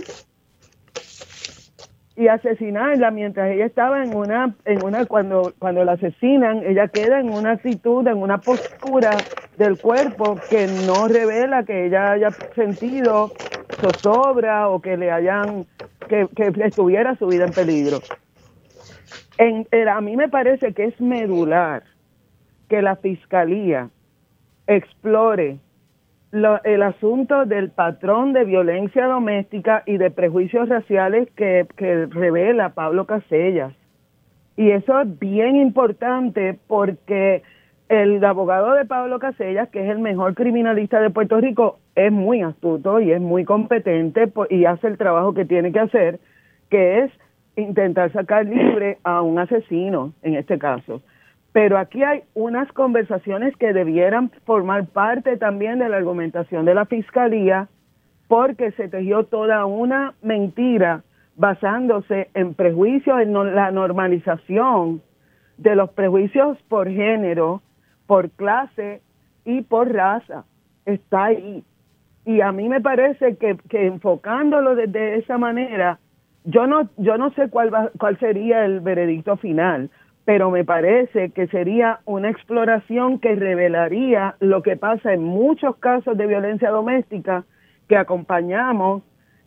y asesinarla mientras ella estaba en una en una cuando cuando la asesinan ella queda en una actitud en una postura del cuerpo que no revela que ella haya sentido zozobra o que le hayan que, que estuviera su vida en peligro. En, a mí me parece que es medular que la fiscalía explore el asunto del patrón de violencia doméstica y de prejuicios raciales que, que revela Pablo Casellas. Y eso es bien importante porque el abogado de Pablo Casellas, que es el mejor criminalista de Puerto Rico, es muy astuto y es muy competente y hace el trabajo que tiene que hacer, que es intentar sacar libre a un asesino, en este caso. Pero aquí hay unas conversaciones que debieran formar parte también de la argumentación de la fiscalía porque se tejió toda una mentira basándose en prejuicios, en la normalización de los prejuicios por género, por clase y por raza. Está ahí. Y a mí me parece que, que enfocándolo de, esa manera, yo no, yo no sé cuál, cuál sería el veredicto final, pero me parece que sería una exploración que revelaría lo que pasa en muchos casos de violencia doméstica que acompañamos,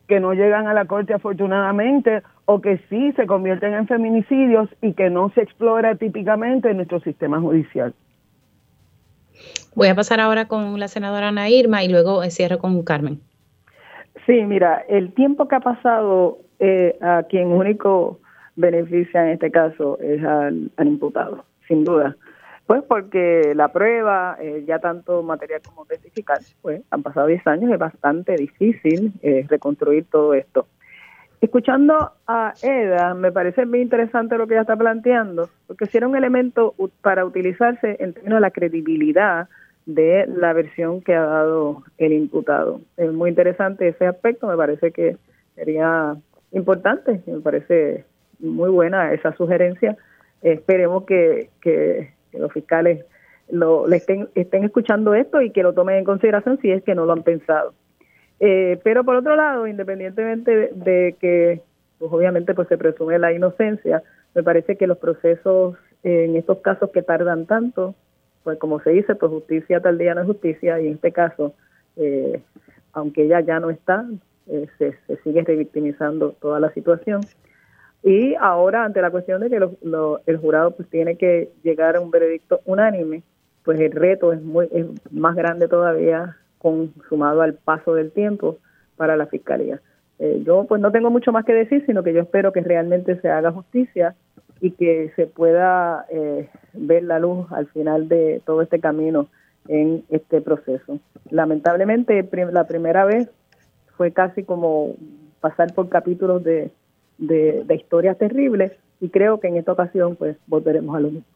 que no llegan a la corte afortunadamente o que sí se convierten en feminicidios y que no se explora típicamente en nuestro sistema judicial. Voy a pasar ahora con la senadora Ana Irma y luego cierro con Carmen. Sí, mira, el tiempo que ha pasado eh, a quien único beneficia en este caso es al, imputado, sin duda. Pues porque la prueba, eh, ya tanto material como testificar, pues han pasado 10 años, es bastante difícil eh, reconstruir todo esto. Escuchando a Eda, me parece muy interesante lo que ella está planteando, porque si era un elemento para utilizarse en términos de la credibilidad de la versión que ha dado el imputado. Es muy interesante ese aspecto, me parece que sería importante, me parece muy buena esa sugerencia. Esperemos que, que, los fiscales lo, estén, estén escuchando esto y que lo tomen en consideración si es que no lo han pensado. Eh, pero por otro lado, independientemente de, que, pues obviamente, pues se presume la inocencia, me parece que los procesos en estos casos que tardan tanto, pues como se dice, pues justicia tal día no es justicia y en este caso, eh, aunque ella ya no está, eh, se, se sigue revictimizando toda la situación. Y ahora, ante la cuestión de que el jurado pues tiene que llegar a un veredicto unánime, pues el reto es, muy, es más grande todavía, consumado al paso del tiempo para la fiscalía. Eh, yo pues no tengo mucho más que decir, sino que yo espero que realmente se haga justicia y que se pueda eh, ver la luz al final de todo este camino en este proceso. Lamentablemente, la primera vez fue casi como pasar por capítulos de de, historias terribles y creo que en esta ocasión pues volveremos a lo mismo.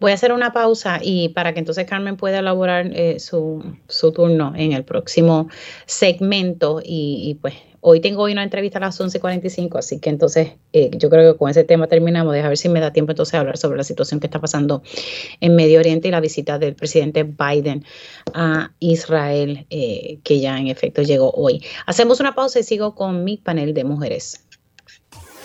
Voy a hacer una pausa y para que entonces Carmen pueda elaborar eh, su, su, turno en el próximo segmento y, pues hoy tengo hoy una entrevista a las 11.45, así que entonces eh, yo creo que con ese tema terminamos. Deja ver si me da tiempo entonces a hablar sobre la situación que está pasando en Medio Oriente y la visita del presidente Biden a Israel, eh, que ya en efecto llegó hoy. Hacemos una pausa y sigo con mi panel de mujeres.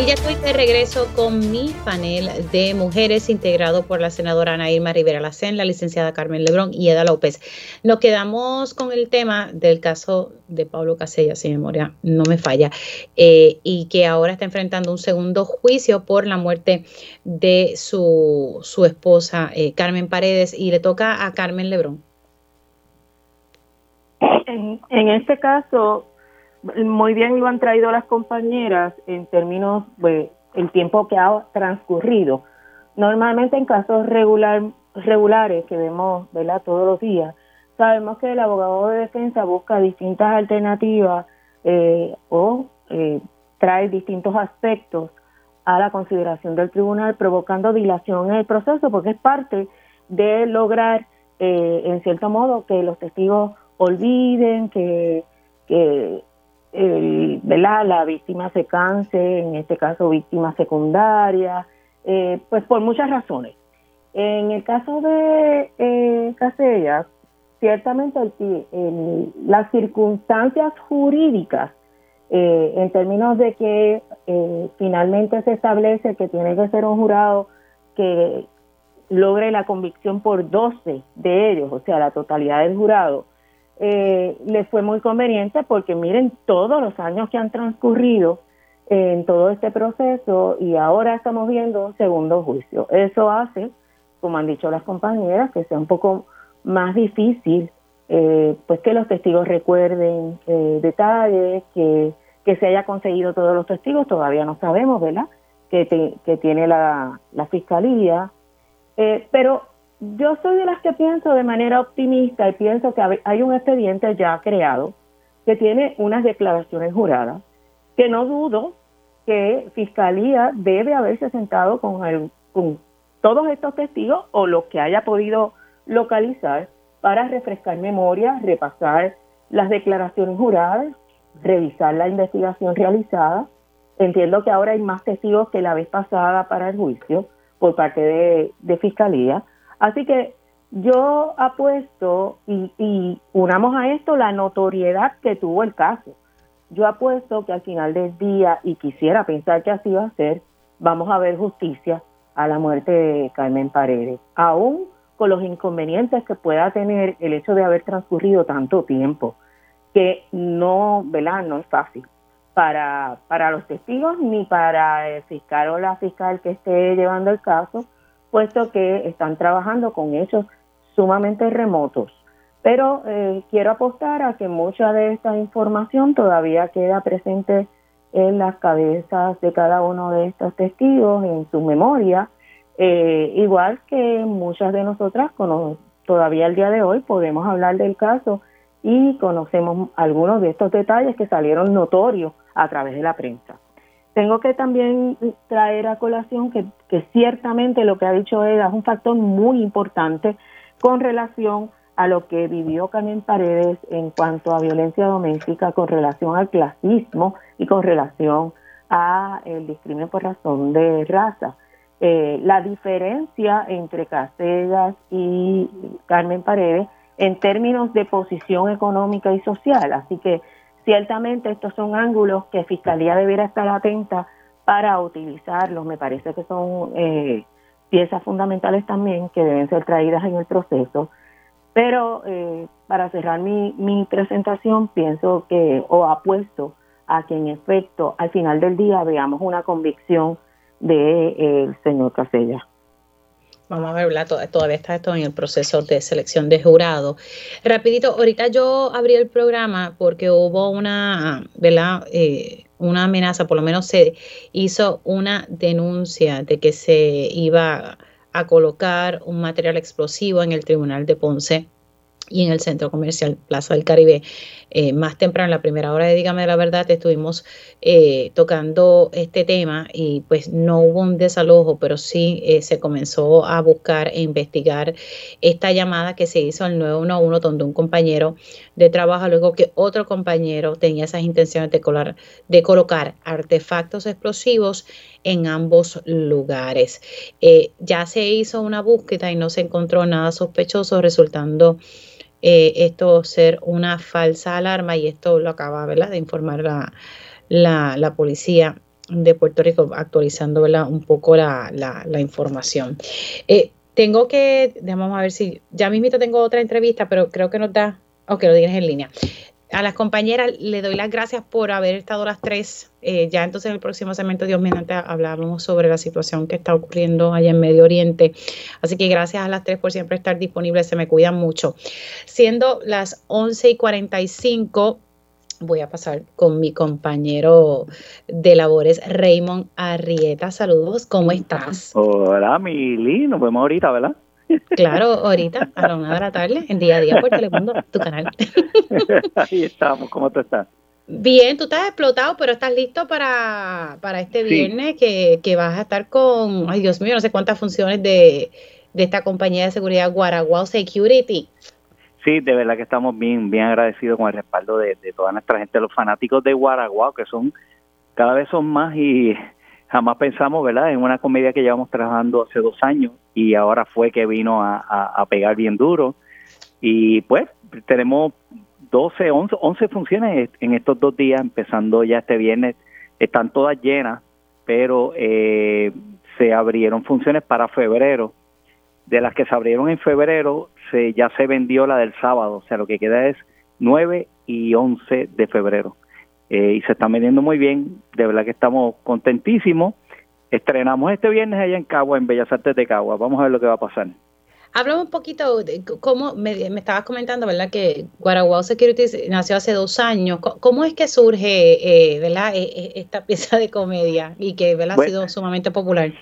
y ya estoy de regreso con mi panel de mujeres integrado por la senadora Ana Irma Rivera Lacén, la licenciada Carmen Lebrón y Eda López. Nos quedamos con el tema del caso de Pablo Casella, si memoria no me falla, eh, y que ahora está enfrentando un segundo juicio por la muerte de su, su esposa eh, Carmen Paredes y le toca a Carmen Lebrón. En, en este caso, muy bien lo han traído las compañeras en términos de el tiempo que ha transcurrido. Normalmente en casos regular regulares que vemos ¿verdad? todos los días, sabemos que el abogado de defensa busca distintas alternativas eh, o eh, trae distintos aspectos a la consideración del tribunal, provocando dilación en el proceso, porque es parte de lograr, eh, en cierto modo, que los testigos olviden, que la víctima se canse, en este caso víctima secundaria, eh, pues por muchas razones. En el caso de eh, Casellas, ciertamente las circunstancias jurídicas, eh, en términos de que eh, finalmente se establece que tiene que ser un jurado que logre la convicción por 12 de ellos, o sea, la totalidad del jurado, eh, les fue muy conveniente porque miren todos los años que han transcurrido en todo este proceso y ahora estamos viendo un segundo juicio. Eso hace, como han dicho las compañeras, que sea un poco más difícil eh, pues que los testigos recuerden eh, detalles, que, que se haya conseguido todos los testigos, todavía no sabemos, ¿verdad? Que, que tiene la, la fiscalía. Eh, pero yo soy de las que pienso de manera optimista y pienso que hay un expediente ya creado que tiene unas declaraciones juradas, que no dudo que Fiscalía debe haberse sentado con, todos estos testigos o los que haya podido localizar para refrescar memoria, repasar las declaraciones juradas, revisar la investigación realizada. Entiendo que ahora hay más testigos que la vez pasada para el juicio por parte de Fiscalía Así que yo apuesto y, y unamos a esto la notoriedad que tuvo el caso. Yo apuesto que al final del día, y quisiera pensar que así va a ser, vamos a ver justicia a la muerte de Carmen Paredes, aún con los inconvenientes que pueda tener el hecho de haber transcurrido tanto tiempo, que no, ¿verdad? No es fácil para, para los testigos ni para el fiscal o la fiscal que esté llevando el caso, puesto que están trabajando con hechos sumamente remotos. Pero eh, quiero apostar a que mucha de esta información todavía queda presente en las cabezas de cada uno de estos testigos, en su memoria, eh, igual que muchas de nosotras todavía el día de hoy podemos hablar del caso y conocemos algunos de estos detalles que salieron notorios a través de la prensa. Tengo que también traer a colación que, ciertamente lo que ha dicho Eda es un factor muy importante con relación a lo que vivió Carmen Paredes en cuanto a violencia doméstica, con relación al clasismo y con relación a el discrimen por razón de raza. Eh, la diferencia entre Casellas y Carmen Paredes en términos de posición económica y social. Así que Ciertamente estos son ángulos que Fiscalía debiera estar atenta para utilizarlos. Me parece que son eh, piezas fundamentales también que deben ser traídas en el proceso. Pero eh, para cerrar mi, mi presentación, pienso que, o apuesto a que en efecto al final del día veamos una convicción del de, eh, señor Casella. Vamos a ver, todavía está esto en el proceso de selección de jurado. Rapidito, ahorita yo abrí el programa porque hubo una, ¿verdad? Eh, una amenaza, por lo menos se hizo una denuncia de que se iba a colocar un material explosivo en el Tribunal de Ponce y en el Centro Comercial Plaza del Caribe. Eh, más temprano, en la primera hora de Dígame la Verdad, estuvimos eh, tocando este tema y pues no hubo un desalojo, pero sí eh, se comenzó a buscar e investigar esta llamada que se hizo al 911, donde un compañero de trabajo, luego que otro compañero tenía esas intenciones de, colar, de colocar artefactos explosivos en ambos lugares. ya se hizo una búsqueda y no se encontró nada sospechoso, resultando eh, esto ser una falsa alarma y esto lo acaba de informar la, la, policía de Puerto Rico actualizando un poco la, la, información. Eh, tengo que, vamos a ver si, ya mismito tengo otra entrevista, pero creo que nos da, ok, lo tienes en línea a las compañeras le doy las gracias por haber estado las tres. Eh, ya entonces en el próximo segmento, Dios mediante, hablábamos sobre la situación que está ocurriendo allá en Medio Oriente. Así que gracias a las tres por siempre estar disponibles, se me cuidan mucho. Siendo las 11 y 45, voy a pasar con mi compañero de labores, Raymond Arrieta. Saludos, ¿cómo estás? Hola, Mili, nos vemos ahorita, ¿verdad? Claro, ahorita, a la una de la tarde, en día a día por Telemundo, tu canal. [LAUGHS] Ahí estamos, ¿cómo tú estás? Bien, tú estás explotado, pero estás listo para, para este viernes que, que, vas a estar con, ay Dios mío, no sé cuántas funciones de, de esta compañía de seguridad Guaraguao Security. Sí, de verdad que estamos bien, bien agradecidos con el respaldo de, de toda nuestra gente, los fanáticos de Guaraguao, que son cada vez son más y jamás pensamos, ¿verdad?, en una comedia que llevamos trabajando hace dos años y ahora fue que vino a, pegar bien duro. Y pues tenemos 12, 11, 11 funciones en estos dos días, empezando ya este viernes. Están todas llenas, pero eh, se abrieron funciones para febrero. De las que se abrieron en febrero, se, ya se vendió la del sábado, o sea, lo que queda es 9 y 11 de febrero. Eh, y se están vendiendo muy bien, de verdad que estamos contentísimos. Estrenamos este viernes allá en Cagua, en Bellas Artes de Cagua. Vamos a ver lo que va a pasar. Háblame un poquito de cómo me, estabas comentando, ¿verdad? Que Guaraguao Securities nació hace dos años. ¿Cómo es que surge, eh, ¿verdad? E, e, esta [LAUGHS] pieza de comedia y que, ¿verdad? ha sido sumamente popular.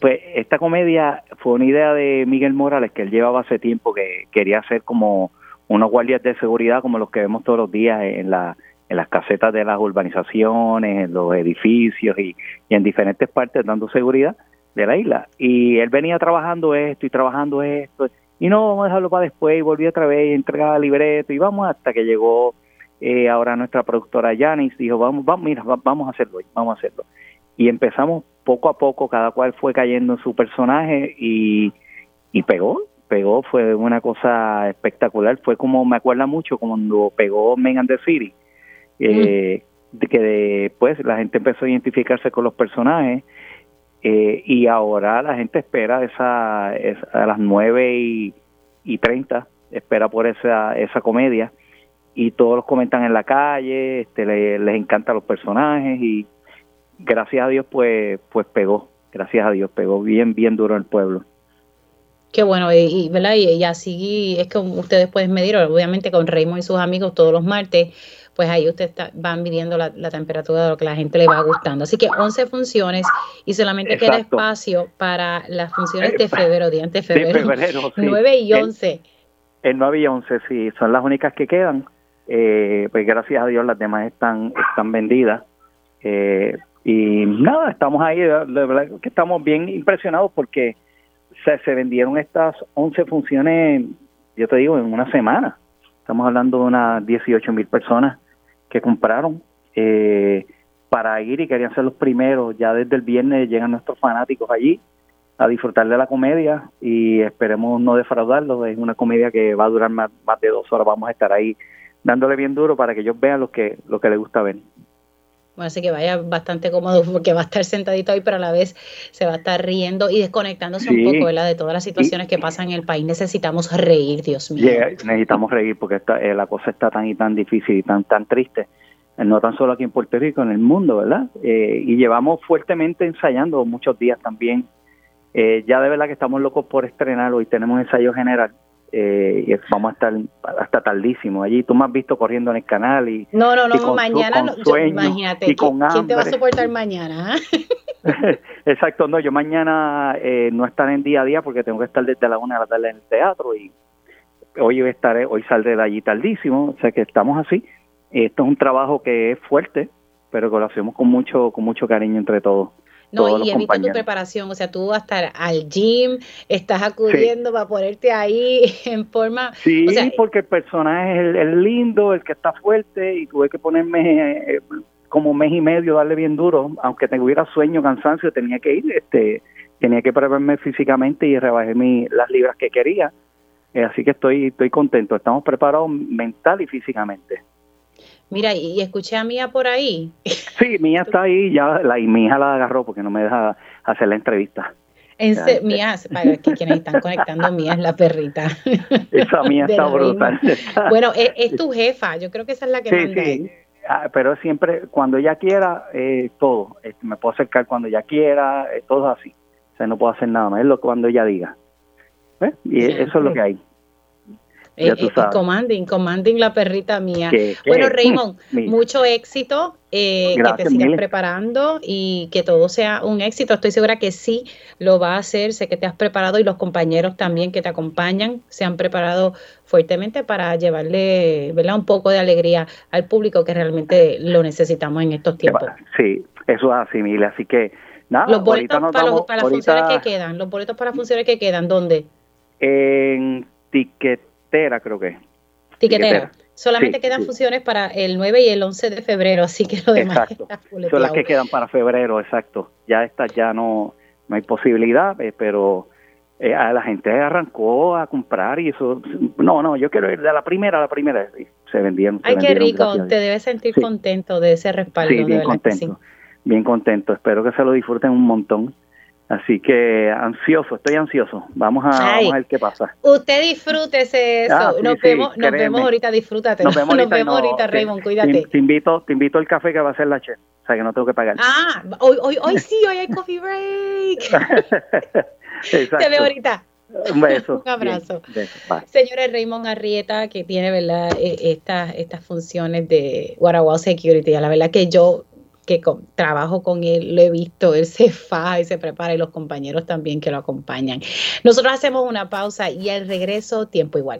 Pues esta comedia fue una idea de Miguel Morales que él llevaba hace tiempo que quería hacer como unos guardias de seguridad como los que vemos todos los días en la en las casetas de las urbanizaciones, en los edificios y, en diferentes partes dando seguridad de la isla. Y él venía trabajando esto y trabajando esto, y no, vamos a dejarlo para después, y volvió otra vez y entregaba libreto, y vamos hasta que llegó eh, ahora nuestra productora Yanis, dijo, vamos, vamos, mira, vamos a hacerlo, vamos a hacerlo. Y empezamos poco a poco, cada cual fue cayendo en su personaje y, y pegó, pegó, fue una cosa espectacular, fue como, me acuerda mucho cuando pegó Men and the City, eh, que después la gente empezó a identificarse con los personajes eh, y ahora la gente espera esa, a las 9 y, y 30 espera por esa esa comedia y todos los comentan en la calle este les encantan los personajes y gracias a Dios pues pues pegó gracias a Dios pegó bien bien duro en el pueblo Qué bueno, y, ¿verdad? Y, así es que ustedes pueden medir, obviamente con Raymond y sus amigos todos los martes, pues ahí ustedes van midiendo la, temperatura de lo que la gente le va gustando. Así que 11 funciones y solamente queda espacio para las funciones de febrero, de de febrero, 9 y 11. El, 9 y 11, sí, son las únicas que quedan. Eh, pues gracias a Dios las demás están, están vendidas. Eh, y nada, estamos ahí, de verdad que estamos bien impresionados porque se, se vendieron estas 11 funciones, yo te digo, en una semana. Estamos hablando de unas 18 mil personas que compraron eh, para ir y querían ser los primeros. Ya desde el viernes llegan nuestros fanáticos allí a disfrutar de la comedia y esperemos no defraudarlos. Es una comedia que va a durar más, más de dos horas. Vamos a estar ahí dándole bien duro para que ellos vean lo que, lo que les gusta ver. Bueno, así que vaya bastante cómodo porque va a estar sentadito ahí, pero a la vez se va a estar riendo y desconectándose un poco de todas las situaciones que pasan en el país. Necesitamos reír, Dios mío. necesitamos reír porque eh, la cosa está tan y tan difícil y tan, tan triste, eh, no tan solo aquí en Puerto Rico, en el mundo, ¿verdad? Eh, y llevamos fuertemente ensayando muchos días también. ya de verdad que estamos locos por estrenarlo y tenemos ensayo general eh, y vamos a estar hasta tardísimo allí. Tú me has visto corriendo en el canal y. No, no, no, mañana no. imagínate, ¿quién te va a soportar mañana? [LAUGHS] [LAUGHS] Exacto, no, yo mañana eh, no estaré en día a día porque tengo que estar desde la una de la tarde en el teatro y hoy estaré, hoy saldré de allí tardísimo, o sea que estamos así. Esto es un trabajo que es fuerte, pero que lo hacemos con mucho, con mucho cariño entre todos. No, y he visto tu preparación, o sea, tú vas a estar al gym, estás acudiendo para ponerte ahí [LAUGHS] en forma. Sí, porque el personaje es el, lindo, el que está fuerte, y tuve que ponerme eh, como mes y medio, darle bien duro, aunque tuviera sueño, cansancio, tenía que ir, este, tenía que prepararme físicamente y rebajé mi, las libras que quería. Eh, así que estoy, estoy contento, estamos preparados mental y físicamente. Mira, y escuché a Mía por ahí. Sí, Mía está ahí, ya la, y mi hija la agarró porque no me deja hacer la entrevista. En Mía, para que quienes están conectando, Mía es la perrita. Esa Mía [LAUGHS] está brutal. Bueno, es, tu jefa, yo creo que esa es la que sí, Sí. Ah, pero siempre, cuando ella quiera, eh, todo. Este, me puedo acercar cuando ella quiera, eh, todo así. O sea, no puedo hacer nada más, es lo cuando ella diga. Y eso es lo que hay. Eh, eh, commanding, commanding la perrita mía. Bueno, Raymond, [LAUGHS] mucho éxito, eh, que te sigas preparando y que todo sea un éxito. Estoy segura que sí lo va a hacer. Sé que te has preparado y los compañeros también que te acompañan se han preparado fuertemente para llevarle ¿verdad? un poco de alegría al público que realmente lo necesitamos en estos tiempos. Sí, eso es así. Así que nada, los boletos para, las funciones que quedan, los boletos para funciones que quedan, ¿dónde? En Tiquetera, creo que. Tiquetera. Solamente quedan funciones para el 9 y el 11 de febrero, así que lo demás exacto. Son las que quedan para febrero, exacto. Ya estas ya no, no hay posibilidad, eh, pero eh, la gente arrancó a comprar y eso. No, no, yo quiero ir de la primera a la primera. Se vendían. Ay, qué rico. Te debes sentir contento de ese respaldo. Sí, bien contento. Bien contento. Espero que se lo disfruten un montón. Así que ansioso, estoy ansioso. Vamos a, ver qué pasa. Usted disfrútese eso. Ah, nos, vemos, nos vemos ahorita, disfrútate. Nos vemos [LAUGHS] ahorita, Raymond, cuídate. Te, invito, te invito al café que va a ser la chef, o sea que no tengo que pagar. Ah, hoy, hoy, hoy sí, hoy hay coffee break. [LAUGHS] Te veo ahorita. Un beso. Un abrazo. Señores Raymond Arrieta, que tiene ¿verdad? E, estas, estas funciones de Guaraguao Security, a la verdad que yo trabajo con él, lo he visto, él se fa y se prepara y los compañeros también que lo acompañan. Nosotros hacemos una pausa y al regreso tiempo igual.